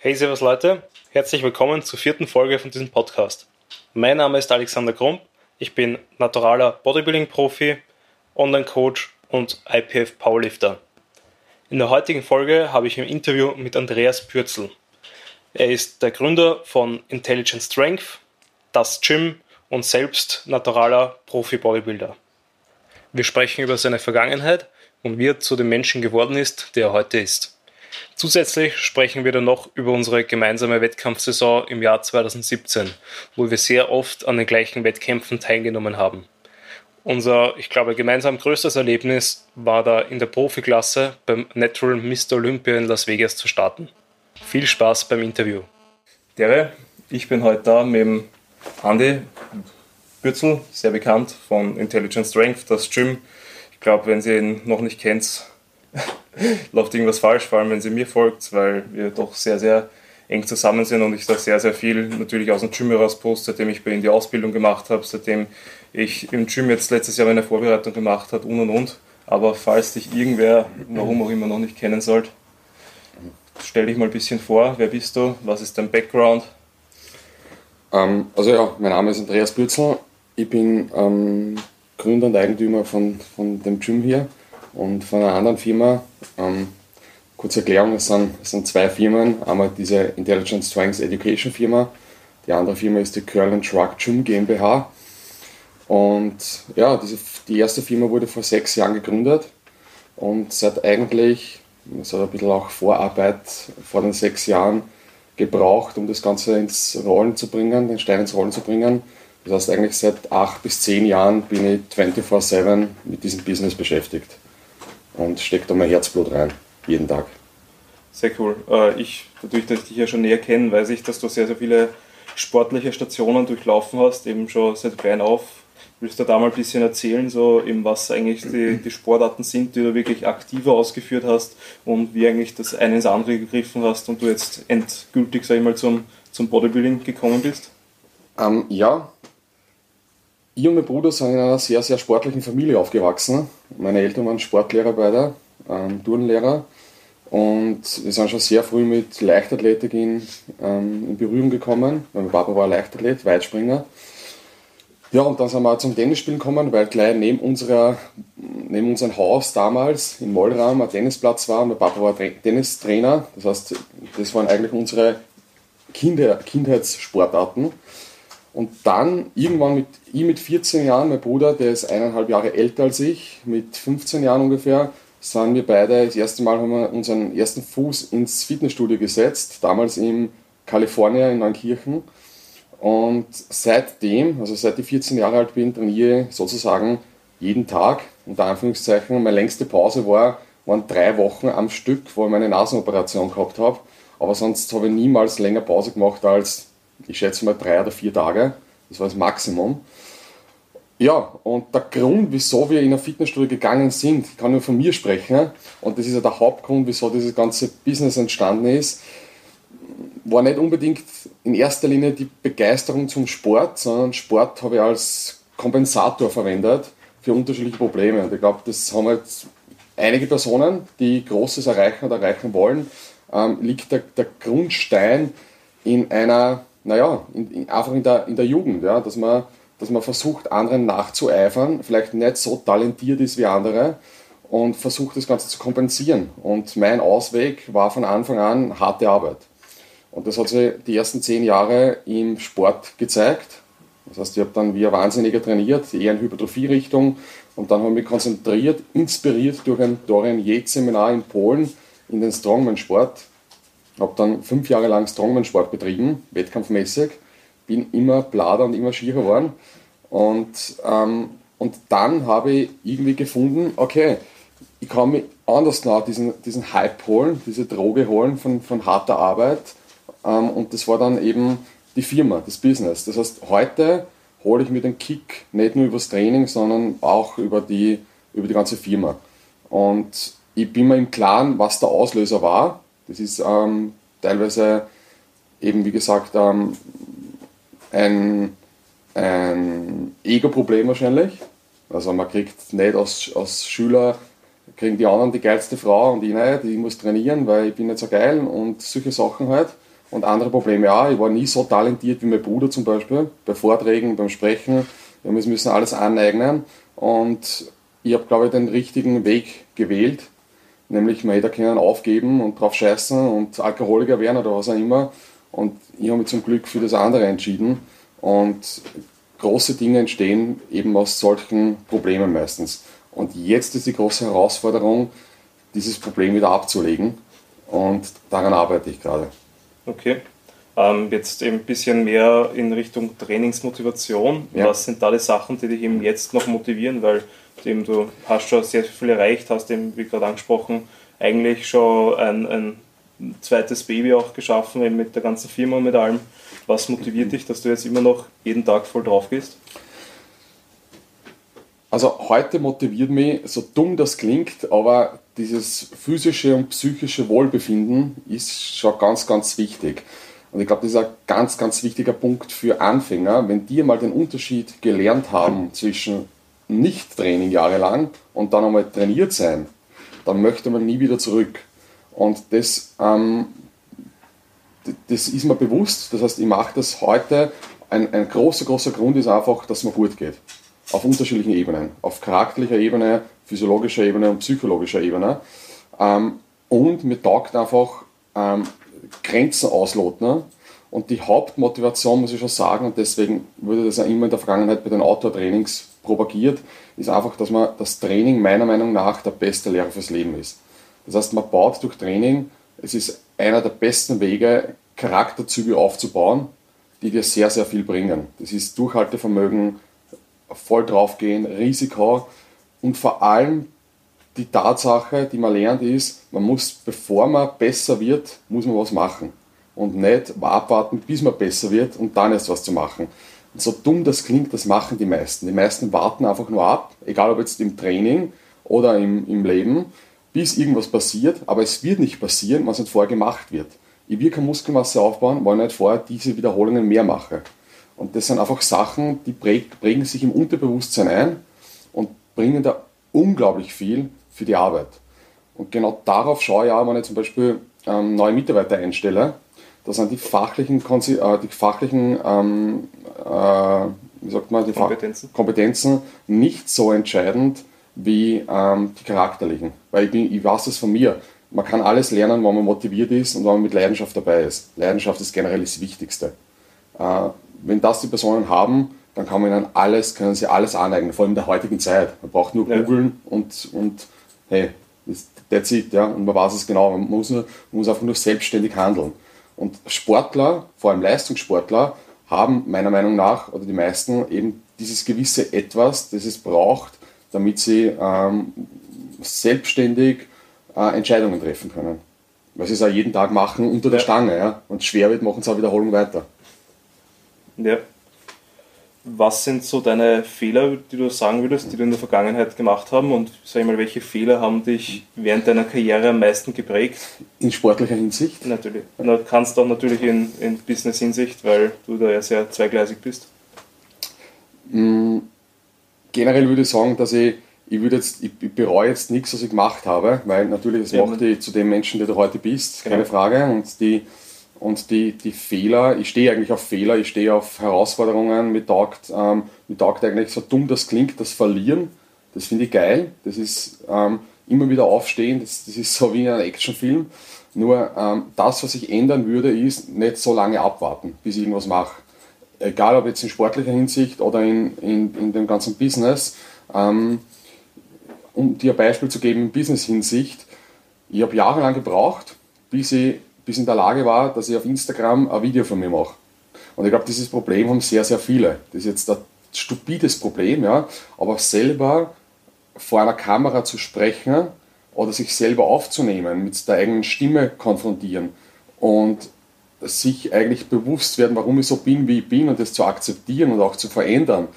Hey, servus Leute, herzlich willkommen zur vierten Folge von diesem Podcast. Mein Name ist Alexander Krump, ich bin naturaler Bodybuilding-Profi, Online-Coach und IPF Powerlifter. In der heutigen Folge habe ich ein Interview mit Andreas Pürzel. Er ist der Gründer von Intelligent Strength, das Gym und selbst naturaler Profi-Bodybuilder. Wir sprechen über seine Vergangenheit und wie er zu dem Menschen geworden ist, der er heute ist. Zusätzlich sprechen wir dann noch über unsere gemeinsame Wettkampfsaison im Jahr 2017, wo wir sehr oft an den gleichen Wettkämpfen teilgenommen haben. Unser, ich glaube, gemeinsam größtes Erlebnis war da in der Profiklasse beim Natural Mr. Olympia in Las Vegas zu starten. Viel Spaß beim Interview. Dere, ich bin heute da mit dem Andi Bützel, sehr bekannt von Intelligent Strength, das Gym. Ich glaube, wenn Sie ihn noch nicht kennt, läuft irgendwas falsch, vor allem wenn sie mir folgt, weil wir doch sehr, sehr eng zusammen sind und ich da sehr, sehr viel natürlich aus dem Gym heraus poste, seitdem ich bei Ihnen die Ausbildung gemacht habe, seitdem ich im Gym jetzt letztes Jahr meine Vorbereitung gemacht habe und und und. Aber falls dich irgendwer, warum auch immer, noch nicht kennen sollte, stell dich mal ein bisschen vor. Wer bist du? Was ist dein Background? Ähm, also ja, mein Name ist Andreas Bürzel. Ich bin ähm, Gründer und Eigentümer von, von dem Gym hier und von einer anderen Firma. Ähm, kurze Erklärung, es sind, es sind zwei Firmen. Einmal diese Intelligent Strengths Education Firma, die andere Firma ist die Curl Truck Gym GmbH. Und ja, diese, die erste Firma wurde vor sechs Jahren gegründet und seit eigentlich, es hat ein bisschen auch Vorarbeit vor den sechs Jahren gebraucht, um das Ganze ins Rollen zu bringen, den Stein ins Rollen zu bringen. Das heißt, eigentlich seit acht bis zehn Jahren bin ich 24-7 mit diesem Business beschäftigt und stecke da mein Herzblut rein, jeden Tag. Sehr cool. Äh, ich, dadurch, dass ich dich ja schon näher kenne, weiß ich, dass du sehr, sehr viele sportliche Stationen durchlaufen hast, eben schon seit klein auf. Willst du da mal ein bisschen erzählen, so eben was eigentlich die, die Sportarten sind, die du wirklich aktiver ausgeführt hast und wie eigentlich das eine ins andere gegriffen hast und du jetzt endgültig, sag ich mal, zum, zum Bodybuilding gekommen bist? Ähm, ja, ich und mein Bruder sind in einer sehr, sehr sportlichen Familie aufgewachsen. Meine Eltern waren Sportlehrer beide, ähm, Turnlehrer. Und wir sind schon sehr früh mit Leichtathletik in, ähm, in Berührung gekommen. Mein Papa war Leichtathlet, Weitspringer. Ja, und dann sind wir zum Tennisspielen gekommen, weil gleich neben, unserer, neben unserem Haus damals im Mollraum ein Tennisplatz war. Mein Papa war Tennistrainer. Das heißt, das waren eigentlich unsere Kinder, Kindheitssportarten. Und dann irgendwann mit ihm mit 14 Jahren, mein Bruder, der ist eineinhalb Jahre älter als ich, mit 15 Jahren ungefähr, sind wir beide, das erste Mal haben wir unseren ersten Fuß ins Fitnessstudio gesetzt, damals in Kalifornien, in Neunkirchen. Und seitdem, also seit ich 14 Jahre alt bin, trainiere sozusagen jeden Tag, unter Anführungszeichen. Meine längste Pause war, waren drei Wochen am Stück, wo ich meine Nasenoperation gehabt habe. Aber sonst habe ich niemals länger Pause gemacht als ich schätze mal drei oder vier Tage. Das war das Maximum. Ja, und der Grund, wieso wir in ein Fitnessstudio gegangen sind, kann nur von mir sprechen, und das ist ja der Hauptgrund, wieso dieses ganze Business entstanden ist, war nicht unbedingt in erster Linie die Begeisterung zum Sport, sondern Sport habe ich als Kompensator verwendet für unterschiedliche Probleme. Und ich glaube, das haben jetzt einige Personen, die Großes erreichen oder erreichen wollen, ähm, liegt der, der Grundstein in einer naja, in, in, einfach in der, in der Jugend, ja, dass, man, dass man versucht, anderen nachzueifern, vielleicht nicht so talentiert ist wie andere und versucht, das Ganze zu kompensieren. Und mein Ausweg war von Anfang an harte Arbeit. Und das hat sich die ersten zehn Jahre im Sport gezeigt. Das heißt, ich habe dann wie ein Wahnsinniger trainiert, eher in Hypertrophie-Richtung. Und dann habe ich mich konzentriert, inspiriert durch ein Dorian Yates-Seminar in Polen in den Strongman-Sport habe dann fünf Jahre lang Strongman-Sport betrieben, wettkampfmäßig, bin immer blader und immer schierer geworden. Und, ähm, und dann habe ich irgendwie gefunden, okay, ich kann mich anders nach diesen, diesen Hype holen, diese Droge holen von, von harter Arbeit. Ähm, und das war dann eben die Firma, das Business. Das heißt, heute hole ich mir den Kick nicht nur übers Training, sondern auch über die, über die ganze Firma. Und ich bin mir im Klaren, was der Auslöser war. Das ist ähm, teilweise eben, wie gesagt, ähm, ein, ein Ego-Problem wahrscheinlich. Also man kriegt nicht als, als Schüler, kriegen die anderen die geilste Frau und ich nicht, die muss trainieren, weil ich bin nicht so geil und solche Sachen halt. und andere Probleme auch. Ich war nie so talentiert wie mein Bruder zum Beispiel, bei Vorträgen, beim Sprechen. Wir müssen alles aneignen und ich habe, glaube ich, den richtigen Weg gewählt. Nämlich, man hätte können aufgeben und drauf scheißen und Alkoholiker werden oder was auch immer. Und ich habe mich zum Glück für das andere entschieden. Und große Dinge entstehen eben aus solchen Problemen meistens. Und jetzt ist die große Herausforderung, dieses Problem wieder abzulegen. Und daran arbeite ich gerade. Okay. Ähm, jetzt eben ein bisschen mehr in Richtung Trainingsmotivation. Ja. Was sind da die Sachen, die dich eben jetzt noch motivieren? Weil eben, du hast schon sehr viel erreicht, hast eben, wie gerade angesprochen, eigentlich schon ein, ein zweites Baby auch geschaffen, eben mit der ganzen Firma und mit allem. Was motiviert dich, dass du jetzt immer noch jeden Tag voll drauf gehst? Also heute motiviert mich, so dumm das klingt, aber dieses physische und psychische Wohlbefinden ist schon ganz, ganz wichtig. Und ich glaube, das ist ein ganz, ganz wichtiger Punkt für Anfänger. Wenn die mal den Unterschied gelernt haben zwischen Nicht-Training jahrelang und dann einmal trainiert sein, dann möchte man nie wieder zurück. Und das, ähm, das ist mir bewusst. Das heißt, ich mache das heute. Ein, ein großer, großer Grund ist einfach, dass es mir gut geht. Auf unterschiedlichen Ebenen. Auf charakterlicher Ebene, physiologischer Ebene und psychologischer Ebene. Ähm, und mir taugt einfach ähm, Grenzen ausloten. Und die Hauptmotivation, muss ich schon sagen, und deswegen wurde das ja immer in der Vergangenheit bei den Outdoor-Trainings propagiert, ist einfach, dass man das Training meiner Meinung nach der beste Lehrer fürs Leben ist. Das heißt, man baut durch Training, es ist einer der besten Wege, Charakterzüge aufzubauen, die dir sehr, sehr viel bringen. Das ist Durchhaltevermögen, voll draufgehen, Risiko und vor allem die Tatsache, die man lernt, ist, man muss, bevor man besser wird, muss man was machen. Und nicht abwarten, bis man besser wird und dann erst was zu machen. Und so dumm das klingt, das machen die meisten. Die meisten warten einfach nur ab, egal ob jetzt im Training oder im, im Leben, bis irgendwas passiert, aber es wird nicht passieren, was nicht vorher gemacht wird. Ich will keine Muskelmasse aufbauen, weil ich nicht vorher diese Wiederholungen mehr mache. Und das sind einfach Sachen, die prägen sich im Unterbewusstsein ein und bringen da unglaublich viel für die Arbeit. Und genau darauf schaue ich auch, wenn ich zum Beispiel ähm, neue Mitarbeiter einstelle. Da sind die fachlichen, äh, die fachlichen ähm, äh, wie sagt man, die Kompetenzen. Kompetenzen nicht so entscheidend wie ähm, die charakterlichen. Weil ich, bin, ich weiß das von mir. Man kann alles lernen, wenn man motiviert ist und wenn man mit Leidenschaft dabei ist. Leidenschaft ist generell das Wichtigste. Äh, wenn das die Personen haben, dann kann man ihnen alles, können sie alles aneignen, vor allem in der heutigen Zeit. Man braucht nur ja. googeln und, und hey, that's it, ja, und man weiß es genau. Man muss, nur, man muss einfach nur selbstständig handeln. Und Sportler, vor allem Leistungssportler, haben meiner Meinung nach, oder die meisten, eben dieses gewisse Etwas, das es braucht, damit sie ähm, selbstständig äh, Entscheidungen treffen können. Weil sie es auch jeden Tag machen unter der ja. Stange. Ja? Und schwer wird, machen sie auch Wiederholung weiter. Ja. Was sind so deine Fehler, die du sagen würdest, die du in der Vergangenheit gemacht haben und sag ich mal, welche Fehler haben dich während deiner Karriere am meisten geprägt? In sportlicher Hinsicht? Natürlich. Du kannst auch natürlich in, in Business-Hinsicht, weil du da ja sehr zweigleisig bist. Mm, generell würde ich sagen, dass ich, ich, würde jetzt, ich bereue jetzt nichts, was ich gemacht habe, weil natürlich, das ja, macht dich zu dem Menschen, der du heute bist, genau. keine Frage. Und die und die, die Fehler, ich stehe eigentlich auf Fehler, ich stehe auf Herausforderungen, mir taugt, ähm, mir taugt eigentlich so dumm das klingt, das Verlieren, das finde ich geil, das ist ähm, immer wieder aufstehen, das, das ist so wie in einem Actionfilm. Nur ähm, das, was ich ändern würde, ist nicht so lange abwarten, bis ich irgendwas mache. Egal ob jetzt in sportlicher Hinsicht oder in, in, in dem ganzen Business. Ähm, um dir ein Beispiel zu geben in Business-Hinsicht, ich habe jahrelang gebraucht, bis ich bis in der Lage war, dass ich auf Instagram ein Video von mir mache. Und ich glaube, dieses Problem haben sehr, sehr viele. Das ist jetzt ein stupides Problem, ja, aber selber vor einer Kamera zu sprechen oder sich selber aufzunehmen, mit der eigenen Stimme konfrontieren und sich eigentlich bewusst werden, warum ich so bin, wie ich bin und das zu akzeptieren und auch zu verändern,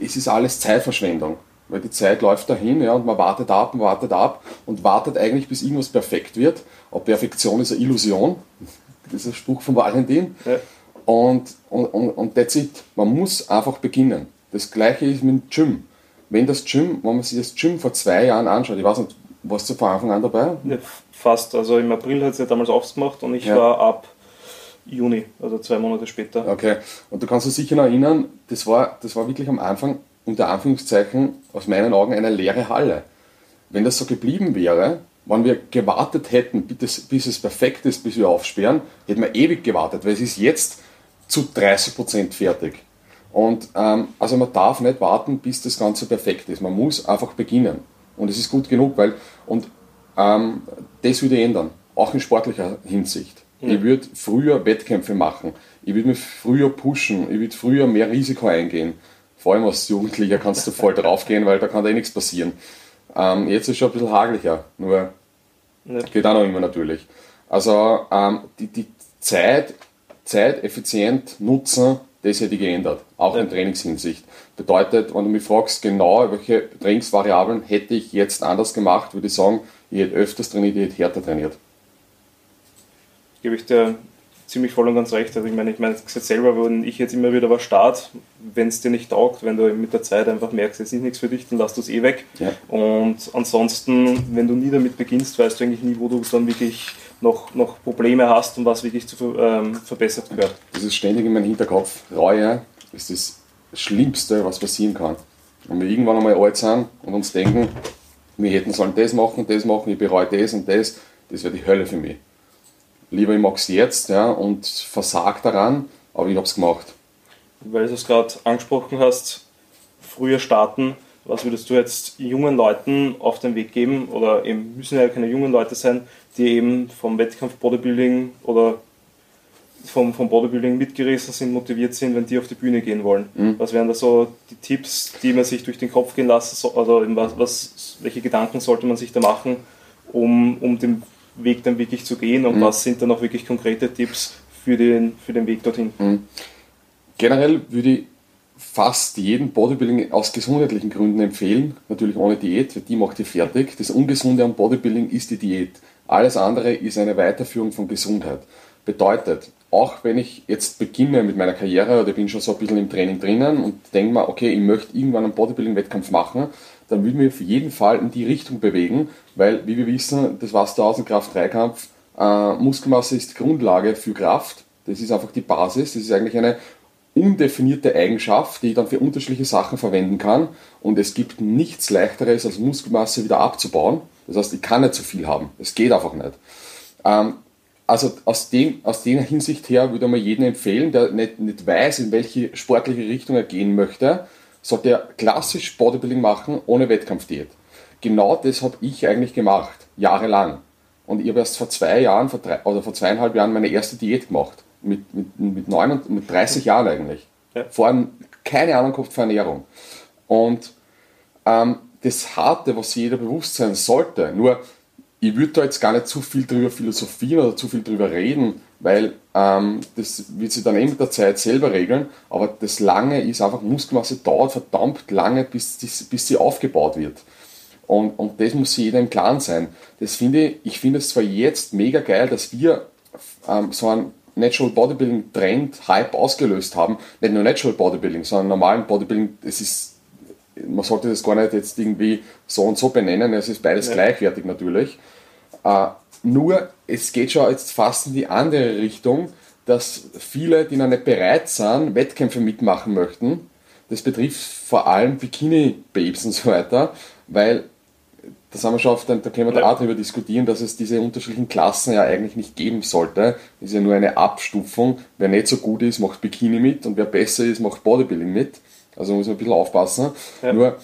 es ist alles Zeitverschwendung weil die Zeit läuft dahin ja, und man wartet ab und wartet ab und wartet eigentlich, bis irgendwas perfekt wird. Aber Perfektion ist eine Illusion. Das ist ein Spruch von Valentin. Ja. Und, und, und, und that's it. Man muss einfach beginnen. Das gleiche ist mit dem Gym. Wenn das Gym, wenn man sich das Gym vor zwei Jahren anschaut, ich weiß nicht, warst du von Anfang an dabei? Ja, fast. Also im April hat es ja damals aufgemacht und ich ja. war ab Juni, also zwei Monate später. Okay, und du kannst dich sicher noch erinnern, das war, das war wirklich am Anfang, unter Anführungszeichen, aus meinen Augen eine leere Halle. Wenn das so geblieben wäre, wenn wir gewartet hätten, bis, es perfekt ist, bis wir aufsperren, hätten wir ewig gewartet, weil es ist jetzt zu 30% fertig. Und ähm, also man darf nicht warten, bis das Ganze perfekt ist. Man muss einfach beginnen. Und es ist gut genug, weil und ähm, das würde ich ändern, auch in sportlicher Hinsicht. Ja. Ich würde früher Wettkämpfe machen, ich würde mich früher pushen, ich würde früher mehr Risiko eingehen. Vor allem als Jugendlicher kannst du voll draufgehen, weil da kann da eh nichts passieren. Ähm, jetzt ist es schon ein bisschen hageliger, nur ja. geht auch noch immer natürlich. Also ähm, die, die Zeit, Zeit effizient nutzen, das hätte ich geändert, auch ja. in Trainingshinsicht. Bedeutet, wenn du mich fragst, genau welche Trainingsvariablen hätte ich jetzt anders gemacht, würde ich sagen, ich hätte öfters trainiert, ich hätte härter trainiert. Gebe ich dir ziemlich voll und ganz recht. Also ich meine, ich meine, es selber, wenn ich jetzt immer wieder was start, wenn es dir nicht taugt, wenn du mit der Zeit einfach merkst, es ist nichts für dich, dann lass du es eh weg. Ja. Und ansonsten, wenn du nie damit beginnst, weißt du eigentlich nie, wo du dann wirklich noch, noch Probleme hast und was wirklich zu ähm, verbessert gehört. Das ist ständig in meinem Hinterkopf. Reue ist das Schlimmste, was passieren kann. Wenn wir irgendwann einmal alt sind und uns denken, wir hätten sollen das machen das machen, ich bereue das und das, das wäre die Hölle für mich. Lieber ich mache es jetzt ja, und versag daran, aber ich habe es gemacht. Weil du es gerade angesprochen hast, früher starten, was würdest du jetzt jungen Leuten auf den Weg geben, oder eben müssen ja keine jungen Leute sein, die eben vom Wettkampf Bodybuilding oder vom, vom Bodybuilding mitgerissen sind, motiviert sind, wenn die auf die Bühne gehen wollen. Mhm. Was wären da so die Tipps, die man sich durch den Kopf gehen lassen soll, also was, was, welche Gedanken sollte man sich da machen, um, um den Weg dann wirklich zu gehen und mhm. was sind dann auch wirklich konkrete Tipps für den, für den Weg dorthin? Mhm. Generell würde ich fast jeden Bodybuilding aus gesundheitlichen Gründen empfehlen, natürlich ohne Diät, weil die macht ihr fertig. Das Ungesunde am Bodybuilding ist die Diät. Alles andere ist eine Weiterführung von Gesundheit. Bedeutet, auch wenn ich jetzt beginne mit meiner Karriere oder bin schon so ein bisschen im Training drinnen und denke mir, okay, ich möchte irgendwann einen Bodybuilding-Wettkampf machen, dann würde ich mich auf jeden Fall in die Richtung bewegen, weil, wie wir wissen, das war es der Außenkraft-Dreikampf, äh, Muskelmasse ist Grundlage für Kraft. Das ist einfach die Basis. Das ist eigentlich eine undefinierte Eigenschaft, die ich dann für unterschiedliche Sachen verwenden kann. Und es gibt nichts leichteres, als Muskelmasse wieder abzubauen. Das heißt, ich kann nicht zu viel haben. Es geht einfach nicht. Ähm, also aus, dem, aus der Hinsicht her würde man jedem empfehlen, der nicht, nicht weiß, in welche sportliche Richtung er gehen möchte, sollte er klassisch Bodybuilding machen ohne Wettkampfdiät. Genau das habe ich eigentlich gemacht, jahrelang. Und ich habe erst vor zwei Jahren vor drei, oder vor zweieinhalb Jahren meine erste Diät gemacht. Mit, mit, mit, 9, mit 30 Jahren eigentlich. Ja. Vorher keine Ahnung gehabt von Ernährung. Und ähm, das Harte, was jeder bewusst sein sollte, nur ich würde da jetzt gar nicht zu viel drüber philosophieren oder zu viel drüber reden, weil ähm, das wird sich dann eben mit der Zeit selber regeln, aber das Lange ist einfach, Muskelmasse dauert verdammt lange, bis, bis sie aufgebaut wird. Und, und das muss jeder im Klaren sein. Das finde ich, finde es zwar jetzt mega geil, dass wir ähm, so einen Natural Bodybuilding Trend, Hype ausgelöst haben. Nicht nur Natural Bodybuilding, sondern normalen Bodybuilding. Es ist, man sollte das gar nicht jetzt irgendwie so und so benennen. Es ist beides ja. gleichwertig natürlich. Äh, nur, es geht schon jetzt fast in die andere Richtung, dass viele, die noch nicht bereit sind, Wettkämpfe mitmachen möchten. Das betrifft vor allem Bikini-Babes und so weiter, weil das haben wir schon oft, da können wir da auch darüber diskutieren, dass es diese unterschiedlichen Klassen ja eigentlich nicht geben sollte. Das ist ja nur eine Abstufung. Wer nicht so gut ist, macht Bikini mit und wer besser ist, macht Bodybuilding mit. Also muss man ein bisschen aufpassen. Ja. Nur,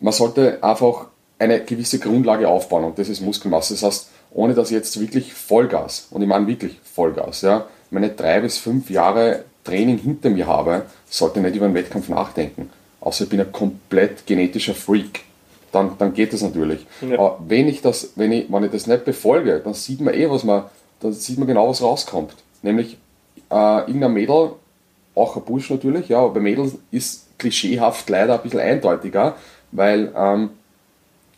man sollte einfach eine gewisse Grundlage aufbauen und das ist Muskelmasse. Das heißt, ohne dass ich jetzt wirklich Vollgas, und ich meine wirklich Vollgas, ja, meine drei bis fünf Jahre Training hinter mir habe, sollte ich nicht über einen Wettkampf nachdenken. Außer ich bin ein komplett genetischer Freak. Dann, dann geht das natürlich. Ja. Aber wenn ich das, wenn ich, wenn ich das nicht befolge, dann sieht man eh, was man, dann sieht man genau, was rauskommt. Nämlich äh, irgendein Mädel, auch ein Bursch natürlich, ja, aber bei Mädels ist klischeehaft leider ein bisschen eindeutiger, weil ähm,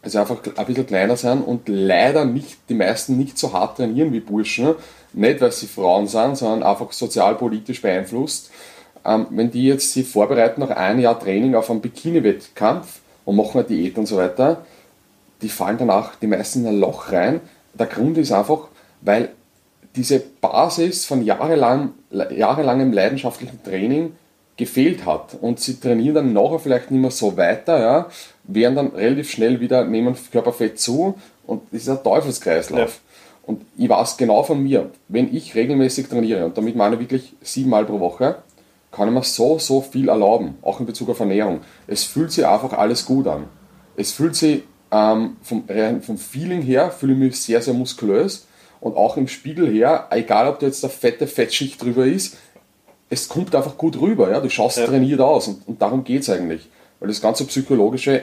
also einfach ein bisschen kleiner sein und leider nicht, die meisten nicht so hart trainieren wie Burschen. Nicht, weil sie Frauen sind, sondern einfach sozialpolitisch beeinflusst. Ähm, wenn die jetzt sich vorbereiten nach einem Jahr Training auf einen Bikini-Wettkampf und machen eine Diät und so weiter, die fallen danach die meisten in ein Loch rein. Der Grund ist einfach, weil diese Basis von jahrelang, jahrelangem leidenschaftlichen Training gefehlt hat. Und sie trainieren dann nachher vielleicht nicht mehr so weiter, ja, werden dann relativ schnell wieder, nehmen Körperfett zu und das ist ein Teufelskreislauf. Ja. Und ich weiß genau von mir, wenn ich regelmäßig trainiere, und damit meine ich wirklich siebenmal pro Woche, kann ich mir so, so viel erlauben, auch in Bezug auf Ernährung. Es fühlt sich einfach alles gut an. Es fühlt sich ähm, vom, vom Feeling her, fühle ich mich sehr, sehr muskulös und auch im Spiegel her, egal ob da jetzt eine fette Fettschicht drüber ist, es kommt einfach gut rüber. Ja? Du schaust ja. trainiert aus und, und darum geht es eigentlich. Weil das ganze Psychologische,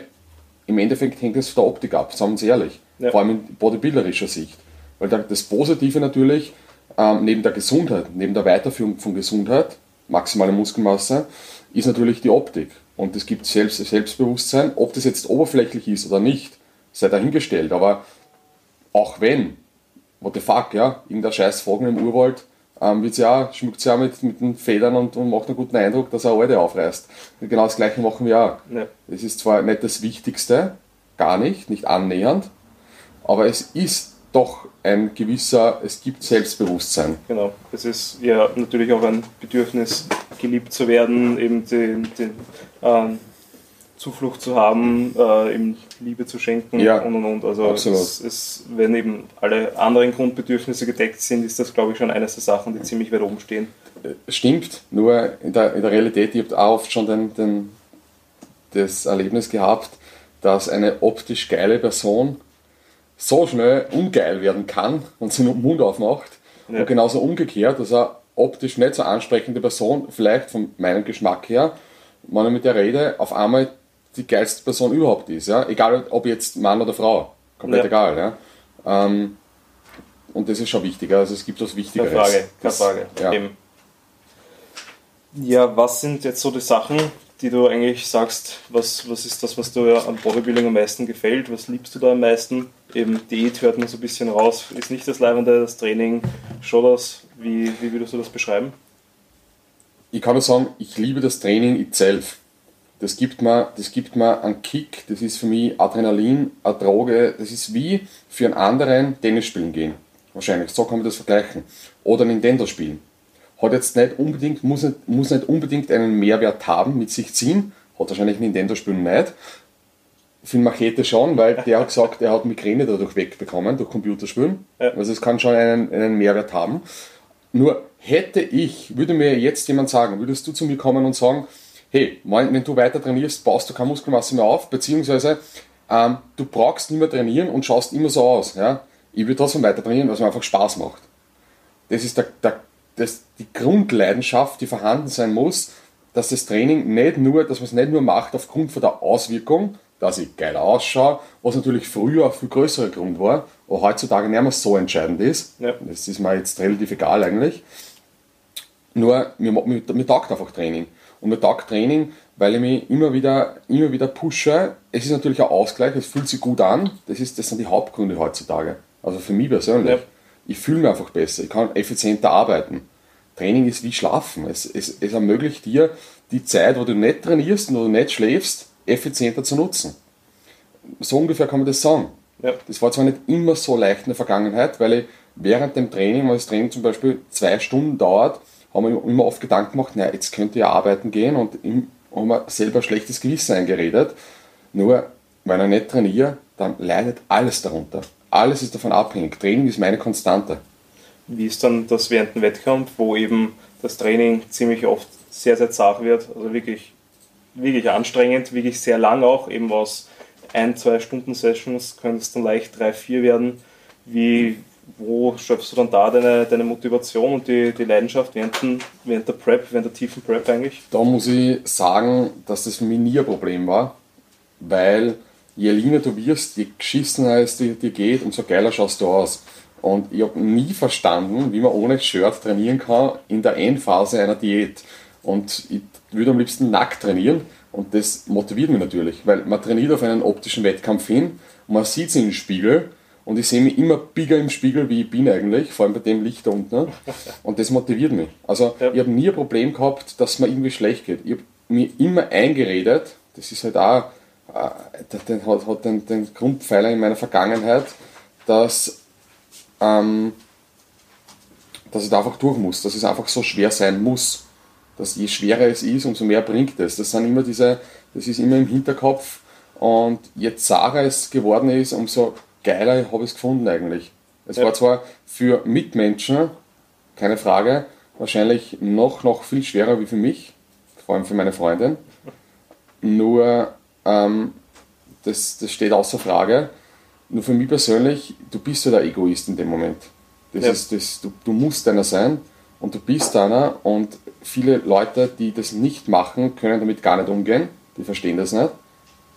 im Endeffekt hängt es von der Optik ab, sagen wir uns ehrlich. Ja. Vor allem in bodybuilderischer Sicht. Weil das Positive natürlich, ähm, neben der Gesundheit, neben der Weiterführung von Gesundheit, maximale Muskelmasse, ist natürlich die Optik. Und es gibt Selbst Selbstbewusstsein, ob das jetzt oberflächlich ist oder nicht, sei dahingestellt. Aber auch wenn, what the fuck, ja, irgendein scheiß Vogel im Urwald ähm, wird's ja, schmückt ja mit, mit den Federn und, und macht einen guten Eindruck, dass er Alte aufreißt. Genau das gleiche machen wir auch. Ja. Es ist zwar nicht das Wichtigste, gar nicht, nicht annähernd, aber es ist doch ein gewisser, es gibt Selbstbewusstsein. Genau, es ist ja natürlich auch ein Bedürfnis, geliebt zu werden, eben den, den ähm, Zuflucht zu haben, äh, ihm Liebe zu schenken ja, und und und. Also es, es, wenn eben alle anderen Grundbedürfnisse gedeckt sind, ist das glaube ich schon eines der Sachen, die ziemlich weit oben stehen. Äh, stimmt, nur in der, in der Realität, ich habe auch oft schon den, den, das Erlebnis gehabt, dass eine optisch geile Person so schnell ungeil werden kann und sie den Mund aufmacht. Ja. Und genauso umgekehrt, dass eine optisch nicht so ansprechende Person, vielleicht von meinem Geschmack her, wenn ich mit der rede, auf einmal die geilste Person überhaupt ist. Ja? Egal ob jetzt Mann oder Frau. Komplett ja. egal. Ja? Ähm, und das ist schon wichtiger. Also es gibt was Wichtigeres. Keine Frage, keine Frage. Ja. ja, was sind jetzt so die Sachen, die du eigentlich sagst, was, was ist das, was dir am Bodybuilding am meisten gefällt? Was liebst du da am meisten? Eben Diät hört man so ein bisschen raus. Ist nicht das Leibende, das Training, schon das? Wie, wie würdest du das beschreiben? Ich kann nur sagen, ich liebe das Training itself das gibt mir, das gibt mir einen Kick, das ist für mich Adrenalin, eine Droge, das ist wie für einen anderen Tennis spielen gehen. Wahrscheinlich, so kann man das vergleichen. Oder Nintendo spielen. Hat jetzt nicht unbedingt, muss nicht, muss nicht unbedingt einen Mehrwert haben, mit sich ziehen. Hat wahrscheinlich Nintendo spielen nicht. Für Machete schon, weil der hat gesagt, er hat Migräne dadurch wegbekommen, durch Computerspielen. Ja. Also es kann schon einen, einen Mehrwert haben. Nur hätte ich, würde mir jetzt jemand sagen, würdest du zu mir kommen und sagen, hey, wenn du weiter trainierst, baust du keine Muskelmasse mehr auf, beziehungsweise ähm, du brauchst nicht mehr trainieren und schaust immer so aus. Ja? Ich will trotzdem weiter trainieren, weil es mir einfach Spaß macht. Das ist der, der, das, die Grundleidenschaft, die vorhanden sein muss, dass das Training nicht nur, dass man es nicht nur macht aufgrund von der Auswirkung, dass ich geil ausschaue, was natürlich früher ein viel größerer Grund war, aber heutzutage nicht mehr so entscheidend ist. Ja. Das ist mir jetzt relativ egal eigentlich. Nur, mir, mir, mir taugt einfach Training und mir taugt Training, weil ich mich immer wieder, immer wieder pushe. Es ist natürlich ein Ausgleich, es fühlt sich gut an. Das, ist, das sind die Hauptgründe heutzutage. Also für mich persönlich. Ja. Ich fühle mich einfach besser, ich kann effizienter arbeiten. Training ist wie Schlafen. Es, es, es ermöglicht dir, die Zeit, wo du nicht trainierst und wo du nicht schläfst, effizienter zu nutzen. So ungefähr kann man das sagen. Ja. Das war zwar nicht immer so leicht in der Vergangenheit, weil ich während dem Training, wenn das Training zum Beispiel zwei Stunden dauert, haben wir immer oft Gedanken gemacht, naja, jetzt könnte ich arbeiten gehen und haben wir selber schlechtes Gewissen eingeredet. Nur, wenn ich nicht trainiere, dann leidet alles darunter. Alles ist davon abhängig. Training ist meine Konstante. Wie ist dann das während dem Wettkampf, wo eben das Training ziemlich oft sehr, sehr zart wird, also wirklich, wirklich anstrengend, wirklich sehr lang auch, eben aus ein, zwei Stunden Sessions können es dann leicht drei, vier werden. Wie, wo schöpfst du dann da deine, deine Motivation und die, die Leidenschaft während, während der Prep, während der tiefen Prep eigentlich? Da muss ich sagen, dass das für mich nie ein Problem war, weil je leaner du wirst, je geschissener es dir, dir geht, umso geiler schaust du aus. Und ich habe nie verstanden, wie man ohne Shirt trainieren kann in der Endphase einer Diät. Und ich würde am liebsten nackt trainieren und das motiviert mich natürlich, weil man trainiert auf einen optischen Wettkampf hin, man sieht es in den Spiegel und ich sehe mich immer bigger im Spiegel, wie ich bin eigentlich, vor allem bei dem Licht da unten. Ne? Und das motiviert mich. Also ja. ich habe nie ein Problem gehabt, dass mir irgendwie schlecht geht. Ich habe mir immer eingeredet, das ist halt auch, äh, den, hat, hat den, den Grundpfeiler in meiner Vergangenheit, dass ähm, dass ich da einfach durch muss, dass es einfach so schwer sein muss. Dass je schwerer es ist, umso mehr bringt es. Das sind immer diese, das ist immer im Hinterkopf. Und je zarer es geworden ist, umso geiler habe ich es gefunden eigentlich. Es ja. war zwar für Mitmenschen, keine Frage, wahrscheinlich noch, noch viel schwerer wie für mich, vor allem für meine Freundin. Nur, ähm, das, das steht außer Frage. Nur für mich persönlich, du bist ja der Egoist in dem Moment. Das ja. ist das, du, du musst einer sein und du bist einer und viele Leute, die das nicht machen, können damit gar nicht umgehen. Die verstehen das nicht.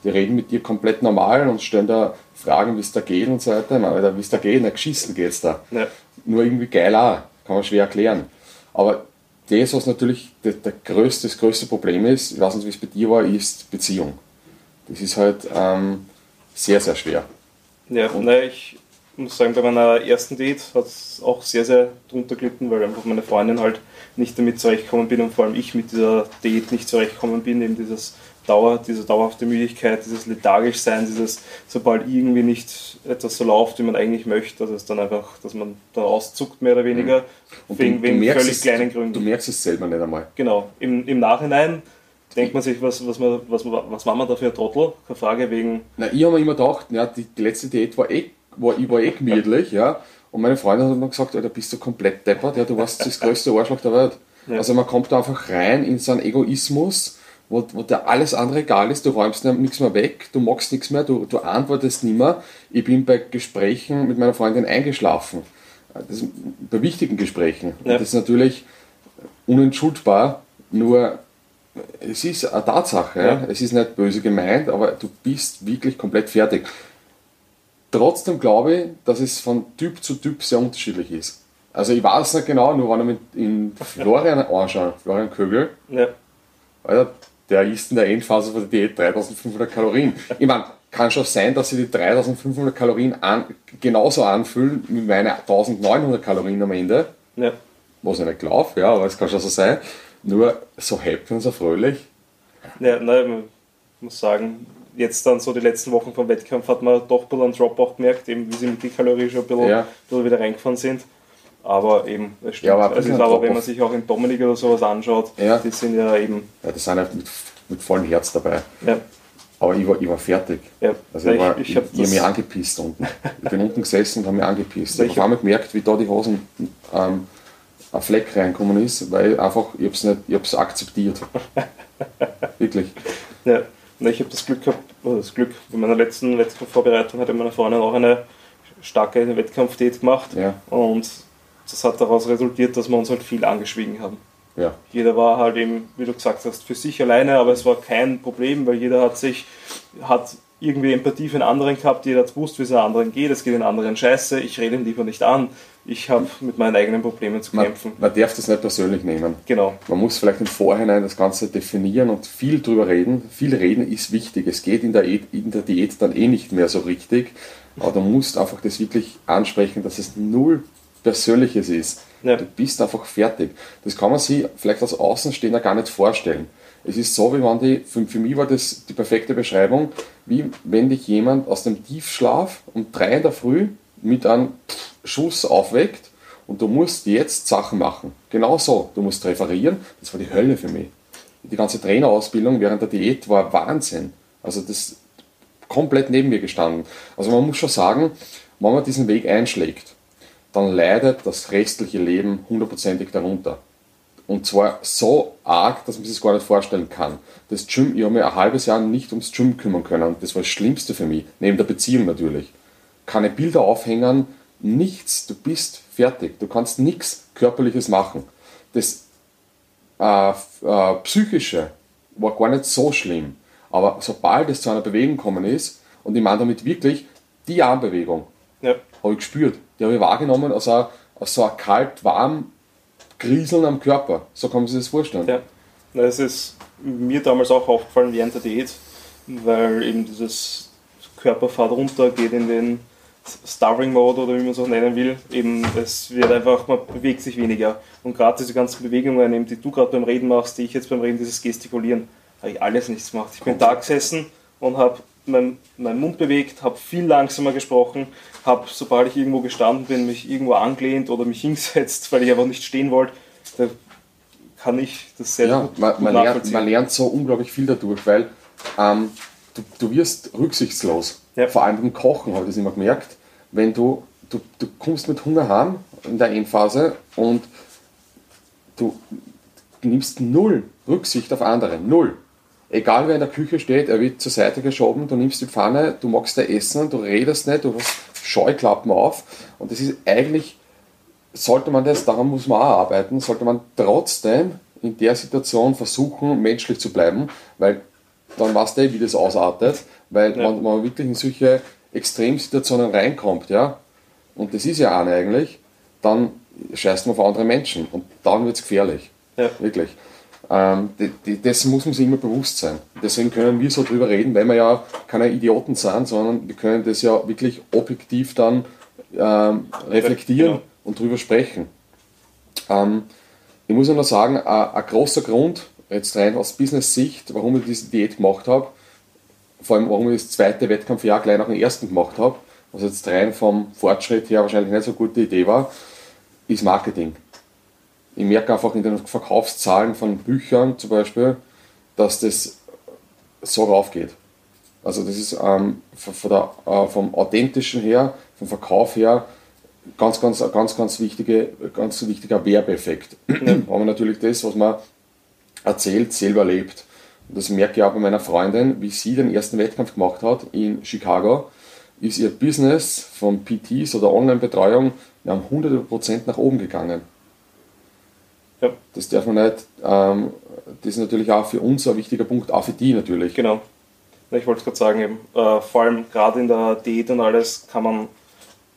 Die reden mit dir komplett normal und stellen da Fragen, wie es da geht und so weiter. Wie es da geht, na geschissen geht's da. Ja. Nur irgendwie geil auch, kann man schwer erklären. Aber das, was natürlich der, der größte, das größte Problem ist, ich weiß nicht, wie es bei dir war, ist Beziehung. Das ist halt ähm, sehr, sehr schwer. Ja, und naja, ich muss sagen, bei meiner ersten Date hat es auch sehr, sehr drunter gelitten, weil einfach meine Freundin halt nicht damit zurechtgekommen bin und vor allem ich mit dieser Date nicht zurechtgekommen bin, eben dieses Dauer, diese dauerhafte Müdigkeit, dieses lethargisch sein, dieses, sobald irgendwie nicht etwas so läuft, wie man eigentlich möchte, dass es dann einfach, dass man da auszuckt, mehr oder weniger, mhm. und wegen, wegen völlig es, kleinen Gründen. Du merkst es selber nicht einmal. Genau. Im, im Nachhinein denkt man sich, was, was, man, was, was war man da für ein Trottel? Keine Frage wegen. Na, ich habe mir immer gedacht, ja, die, die letzte Diät war eh, war, ich war eh gemütlich, ja. Und meine Freundin hat mir gesagt, Alter, bist du komplett deppert, ja, du warst das größte Arschloch der Welt. Ja. Also man kommt da einfach rein in so einen Egoismus wo, wo dir alles andere egal ist, du räumst nichts mehr weg, du magst nichts mehr, du, du antwortest nicht mehr. Ich bin bei Gesprächen mit meiner Freundin eingeschlafen. Das, bei wichtigen Gesprächen. Ja. Das ist natürlich unentschuldbar, nur es ist eine Tatsache. Ja. Es ist nicht böse gemeint, aber du bist wirklich komplett fertig. Trotzdem glaube ich, dass es von Typ zu Typ sehr unterschiedlich ist. Also ich weiß nicht genau, nur wenn ich mit in Florian anschaue, Florian Kögel, ja. Alter, der isst in der Endphase von der Diät 3500 Kalorien. Ich meine, kann schon sein, dass sie die 3500 Kalorien an, genauso anfühlen wie meine 1900 Kalorien am Ende. Ja. Was ich nicht glaube, ja, aber es kann schon so sein. Nur so happy und so fröhlich. Ja, nein, ich muss sagen, jetzt dann so die letzten Wochen vom Wettkampf hat man doch ein bisschen einen Drop auch gemerkt, eben wie sie mit den Kalorien schon ein bisschen, ja. bisschen wieder reingefahren sind. Aber eben, es stimmt. Ja, aber, also aber wenn man sich auch in Dominik oder sowas anschaut, ja. die sind ja eben. Ja, die sind ja mit, mit vollem Herz dabei. Ja. Aber ich war, ich war fertig. Ja. Also ich, war, ich, ich, ich habe mich angepisst unten. Ich bin unten gesessen und habe mich angepisst. Ich, ich habe gemerkt, wie da die Hosen ähm, ein Fleck reinkommen ist, weil einfach, ich habe es nicht, ich habe es akzeptiert. Wirklich. Ja, ich habe das Glück gehabt, oder das Glück, bei meiner letzten Wettkampfvorbereitung hatte meine Freundin auch eine starke Wettkampfdiät gemacht. Ja. Und das hat daraus resultiert, dass wir uns halt viel angeschwiegen haben. Ja. Jeder war halt eben, wie du gesagt hast, für sich alleine, aber es war kein Problem, weil jeder hat sich, hat irgendwie Empathie für einen anderen gehabt, jeder hat gewusst, wie es einem anderen geht, es geht den anderen scheiße, ich rede ihn lieber nicht an, ich habe mit meinen eigenen Problemen zu kämpfen. Man, man darf das nicht persönlich nehmen. Genau. Man muss vielleicht im Vorhinein das Ganze definieren und viel drüber reden. Viel reden ist wichtig. Es geht in der, e in der Diät dann eh nicht mehr so richtig, aber du musst einfach das wirklich ansprechen, dass es null Persönliches ist. Ja. Du bist einfach fertig. Das kann man sich vielleicht als Außenstehender gar nicht vorstellen. Es ist so, wie wenn die, für, für mich war das die perfekte Beschreibung, wie wenn dich jemand aus dem Tiefschlaf um drei in der Früh mit einem Schuss aufweckt und du musst jetzt Sachen machen. Genau so. Du musst referieren. Das war die Hölle für mich. Die ganze Trainerausbildung während der Diät war Wahnsinn. Also das komplett neben mir gestanden. Also man muss schon sagen, wenn man diesen Weg einschlägt, dann leidet das restliche Leben hundertprozentig darunter. Und zwar so arg, dass man sich das gar nicht vorstellen kann. Das Gym, ich habe mir ein halbes Jahr nicht ums Gym kümmern können. Das war das Schlimmste für mich, neben der Beziehung natürlich. Keine Bilder aufhängen, nichts, du bist fertig. Du kannst nichts Körperliches machen. Das äh, äh, Psychische war gar nicht so schlimm. Aber sobald es zu einer Bewegung gekommen ist, und ich meine damit wirklich die Armbewegung, ja. habe ich gespürt. Die habe ich wahrgenommen als, ein, als so ein kalt-warm Grieseln am Körper. So kann man sich das vorstellen. Ja, es ist mir damals auch aufgefallen während der Diät, weil eben dieses Körperfahrt runter geht in den Starving Mode oder wie man es auch nennen will. Eben, es wird einfach, man bewegt sich weniger. Und gerade diese ganzen Bewegungen, eben, die du gerade beim Reden machst, die ich jetzt beim Reden, dieses Gestikulieren, habe ich alles nichts gemacht. Ich bin da gesessen und habe meinen mein Mund bewegt, habe viel langsamer gesprochen, habe, sobald ich irgendwo gestanden bin, mich irgendwo angelehnt oder mich hingesetzt, weil ich einfach nicht stehen wollte. Da kann ich das sehr ja, gut, man, gut man, lernt, man lernt so unglaublich viel dadurch, weil ähm, du, du wirst rücksichtslos. Ja. Vor allem beim Kochen habe ich das immer gemerkt. Wenn du, du, du kommst mit Hunger heim in der Endphase und du nimmst null Rücksicht auf andere. Null. Egal wer in der Küche steht, er wird zur Seite geschoben, du nimmst die Pfanne, du magst da essen, du redest nicht, du hast Scheuklappen auf. Und das ist eigentlich, sollte man das, daran muss man auch arbeiten, sollte man trotzdem in der Situation versuchen, menschlich zu bleiben, weil dann weißt du, wie das ausartet, weil Ja. man, man wirklich in solche Extremsituationen reinkommt, ja, und das ist ja eine eigentlich, dann scheißt man auf andere Menschen und dann wird es gefährlich. Ja. Wirklich. Ähm, dessen muss man sich immer bewusst sein. Deswegen können wir so drüber reden, weil wir ja keine Idioten sind, sondern wir können das ja wirklich objektiv dann ähm, reflektieren Genau. und drüber sprechen. Ähm, ich muss ja noch sagen, ein, ein großer Grund, jetzt rein aus Business-Sicht, warum ich diese Diät gemacht habe, vor allem warum ich das zweite Wettkampfjahr gleich nach dem ersten gemacht habe, was jetzt rein vom Fortschritt her wahrscheinlich nicht so eine gute Idee war, ist Marketing. Ich merke einfach in den Verkaufszahlen von Büchern zum Beispiel, dass das so raufgeht. Also das ist ähm, von der, äh, vom authentischen her, vom Verkauf her, ganz, ganz, ganz, ganz, wichtige, ganz wichtiger Werbeeffekt. Weil man natürlich das, was man erzählt, selber lebt. Und das merke ich auch bei meiner Freundin, wie sie den ersten Wettkampf gemacht hat in Chicago, ist ihr Business von PTs oder Online-Betreuung ja, um hunderte Prozent nach oben gegangen. Ja. Das darf man nicht, ähm, das ist natürlich auch für uns ein wichtiger Punkt, auch für die natürlich. Genau. Ich wollte es gerade sagen, eben, äh, vor allem gerade in der Diät und alles kann man,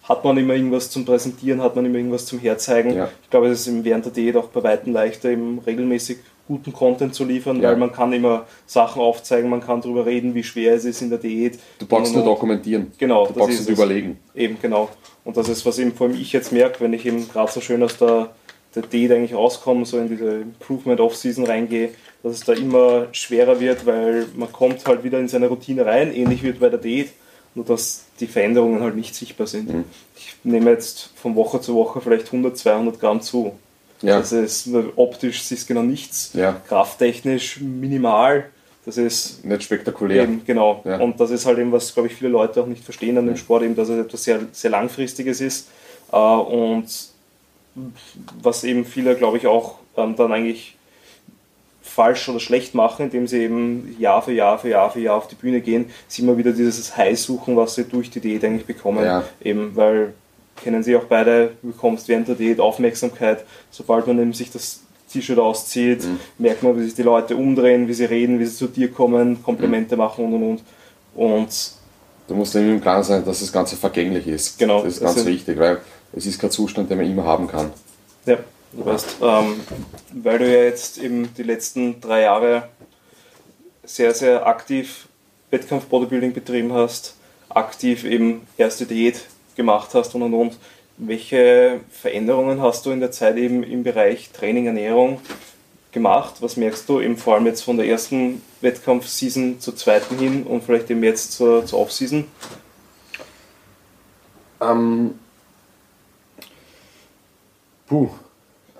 hat man immer irgendwas zum Präsentieren, hat man immer irgendwas zum Herzeigen. Ja. Ich glaube, es ist eben während der Diät auch bei Weitem leichter, eben regelmäßig guten Content zu liefern, Ja. weil man kann immer Sachen aufzeigen, man kann darüber reden, wie schwer es ist in der Diät. Du brauchst nur dokumentieren. Genau, Du brauchst nicht es. überlegen. Eben, genau. Und das ist, was eben vor allem ich jetzt merke, wenn ich eben gerade so schön aus der, der Diät eigentlich rauskomme, so in diese Improvement Off-Season reingehe, dass es da immer schwerer wird, weil man kommt halt wieder in seine Routine rein, ähnlich wie bei der Diät, nur dass die Veränderungen halt nicht sichtbar sind. Mhm. Ich nehme jetzt von Woche zu Woche vielleicht 100, 200 Gramm zu. Ja. Das ist optisch ist genau nichts, Ja. krafttechnisch minimal. Das ist Nicht spektakulär. Eben, genau. Ja. Und das ist halt eben, was, glaube ich, viele Leute auch nicht verstehen an dem Sport, eben, dass es etwas sehr, sehr Langfristiges ist. Äh, und was eben viele, glaube ich, auch ähm, dann eigentlich falsch oder schlecht machen, indem sie eben Jahr für Jahr für Jahr für Jahr auf die Bühne gehen, sie immer wieder dieses High suchen, was sie durch die Diät eigentlich bekommen. Ja. Eben, weil, kennen sie auch beide, du bekommst während der Diät Aufmerksamkeit, sobald man eben sich das T-Shirt auszieht, Mhm. merkt man, wie sich die Leute umdrehen, wie sie reden, wie sie zu dir kommen, Komplimente machen und und und. Und Du musst eben im Klaren sein, dass das Ganze vergänglich ist. Genau, Das ist ganz sind- wichtig, weil es ist kein Zustand, den man immer haben kann. ja, du weißt, ähm, weil du ja jetzt eben die letzten drei Jahre sehr, sehr aktiv Wettkampf-Bodybuilding betrieben hast, aktiv eben erste Diät gemacht hast und und und. Welche Veränderungen hast du in der Zeit eben im Bereich Training, Ernährung gemacht? Was merkst du eben vor allem jetzt von der ersten Wettkampf-Season zur zweiten hin und vielleicht eben jetzt zur, zur Off-Season? Ähm, puh,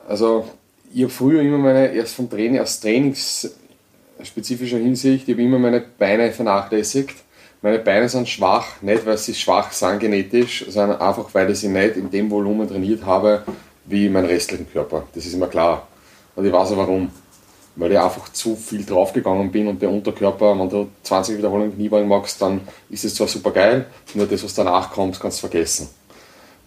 also ich habe früher immer meine, erst vom Training, aus trainingsspezifischer Hinsicht, ich habe immer meine Beine vernachlässigt. Meine Beine sind schwach, nicht weil sie schwach sind genetisch, sondern einfach weil ich sie nicht in dem Volumen trainiert habe wie mein restlichen Körper. Das ist immer klar. Und ich weiß auch warum. Weil ich einfach zu viel draufgegangen bin und der Unterkörper, wenn du 20 Wiederholungen Kniebeugen machst, dann ist es zwar super geil, nur das, was danach kommt, kannst du vergessen.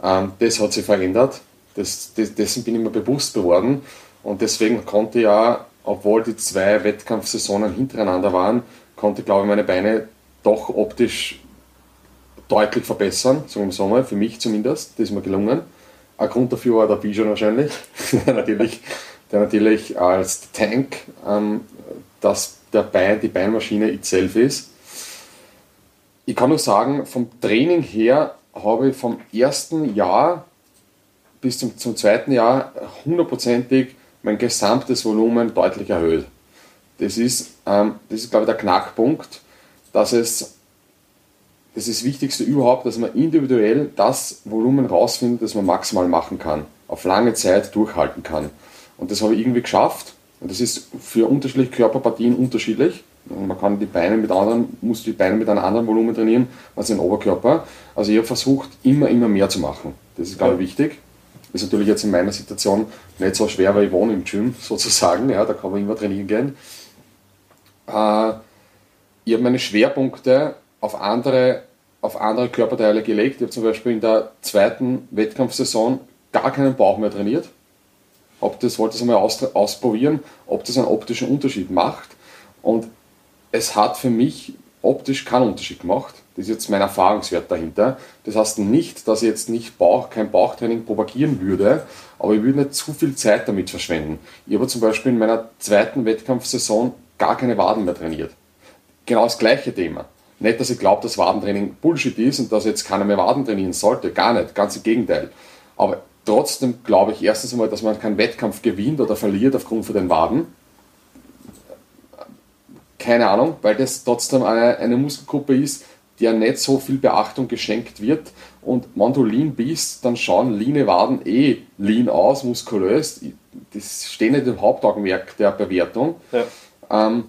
Ähm, das hat sich verändert. Das, das, dessen bin ich mir bewusst geworden. Und deswegen konnte ich ja, obwohl die zwei Wettkampfsaisonen hintereinander waren, konnte, glaube ich, meine Beine doch optisch deutlich verbessern, so mal, für mich zumindest. Das ist mir gelungen. Ein Grund dafür war der Bijan wahrscheinlich, der natürlich, der natürlich als Tank ähm, das, der Bein, die Beinmaschine itself ist. Ich kann nur sagen, vom Training her habe ich vom ersten Jahr bis zum, zum zweiten Jahr hundertprozentig mein gesamtes Volumen deutlich erhöht. Das ist, ähm, das ist glaube ich, der Knackpunkt, dass es das ist das Wichtigste überhaupt, dass man individuell das Volumen rausfindet, das man maximal machen kann, auf lange Zeit durchhalten kann. Und das habe ich irgendwie geschafft. Und das ist für unterschiedliche Körperpartien unterschiedlich. Man kann die Beine mit anderen, muss die Beine mit einem anderen Volumen trainieren als den Oberkörper. Also ich habe versucht, immer, immer mehr zu machen. Das ist ganz ja. wichtig. Ist natürlich jetzt in meiner Situation nicht so schwer, weil ich wohne im Gym sozusagen. Ja, da kann man immer trainieren gehen. Äh, ich habe meine Schwerpunkte auf andere, auf andere Körperteile gelegt. Ich habe zum Beispiel in der zweiten Wettkampfsaison gar keinen Bauch mehr trainiert. Ob das wollte ich einmal aus, ausprobieren, ob das einen optischen Unterschied macht. Und es hat für mich optisch keinen Unterschied gemacht. Das ist jetzt mein Erfahrungswert dahinter. Das heißt nicht, dass ich jetzt nicht Bauch, kein Bauchtraining propagieren würde, aber ich würde nicht zu viel Zeit damit verschwenden. Ich habe zum Beispiel in meiner zweiten Wettkampfsaison gar keine Waden mehr trainiert. Genau das gleiche Thema. Nicht, dass ich glaube, dass Wadentraining Bullshit ist und dass jetzt keiner mehr Waden trainieren sollte. Gar nicht. Ganz im Gegenteil. Aber trotzdem glaube ich erstens einmal, dass man keinen Wettkampf gewinnt oder verliert aufgrund von den Waden keine Ahnung, weil das trotzdem eine, eine Muskelgruppe ist, der nicht so viel Beachtung geschenkt wird. Und wenn du lean bist, dann schauen leane Waden eh lean aus, muskulös. Das steht nicht im Hauptaugenmerk der Bewertung. Ja. Ähm,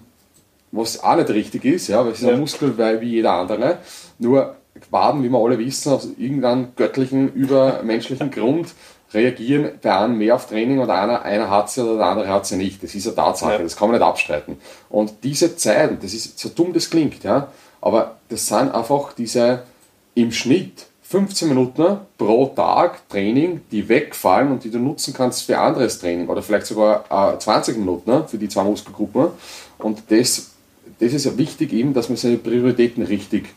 was auch nicht richtig ist, ja, weil es ist ja. ein Muskel wie jeder andere. Nur Waden, wie wir alle wissen, aus irgendeinem göttlichen, übermenschlichen Grund reagieren bei einem mehr auf Training und einer, einer hat sie oder der andere hat sie nicht. Das ist eine Tatsache, ja. das kann man nicht abstreiten. Und diese Zeiten, das ist so dumm das klingt, ja, aber das sind einfach diese im Schnitt 15 Minuten pro Tag Training, die wegfallen und die du nutzen kannst für anderes Training oder vielleicht sogar äh, 20 Minuten für die zwei Muskelgruppen. Und das, das ist ja wichtig eben, dass man seine Prioritäten richtig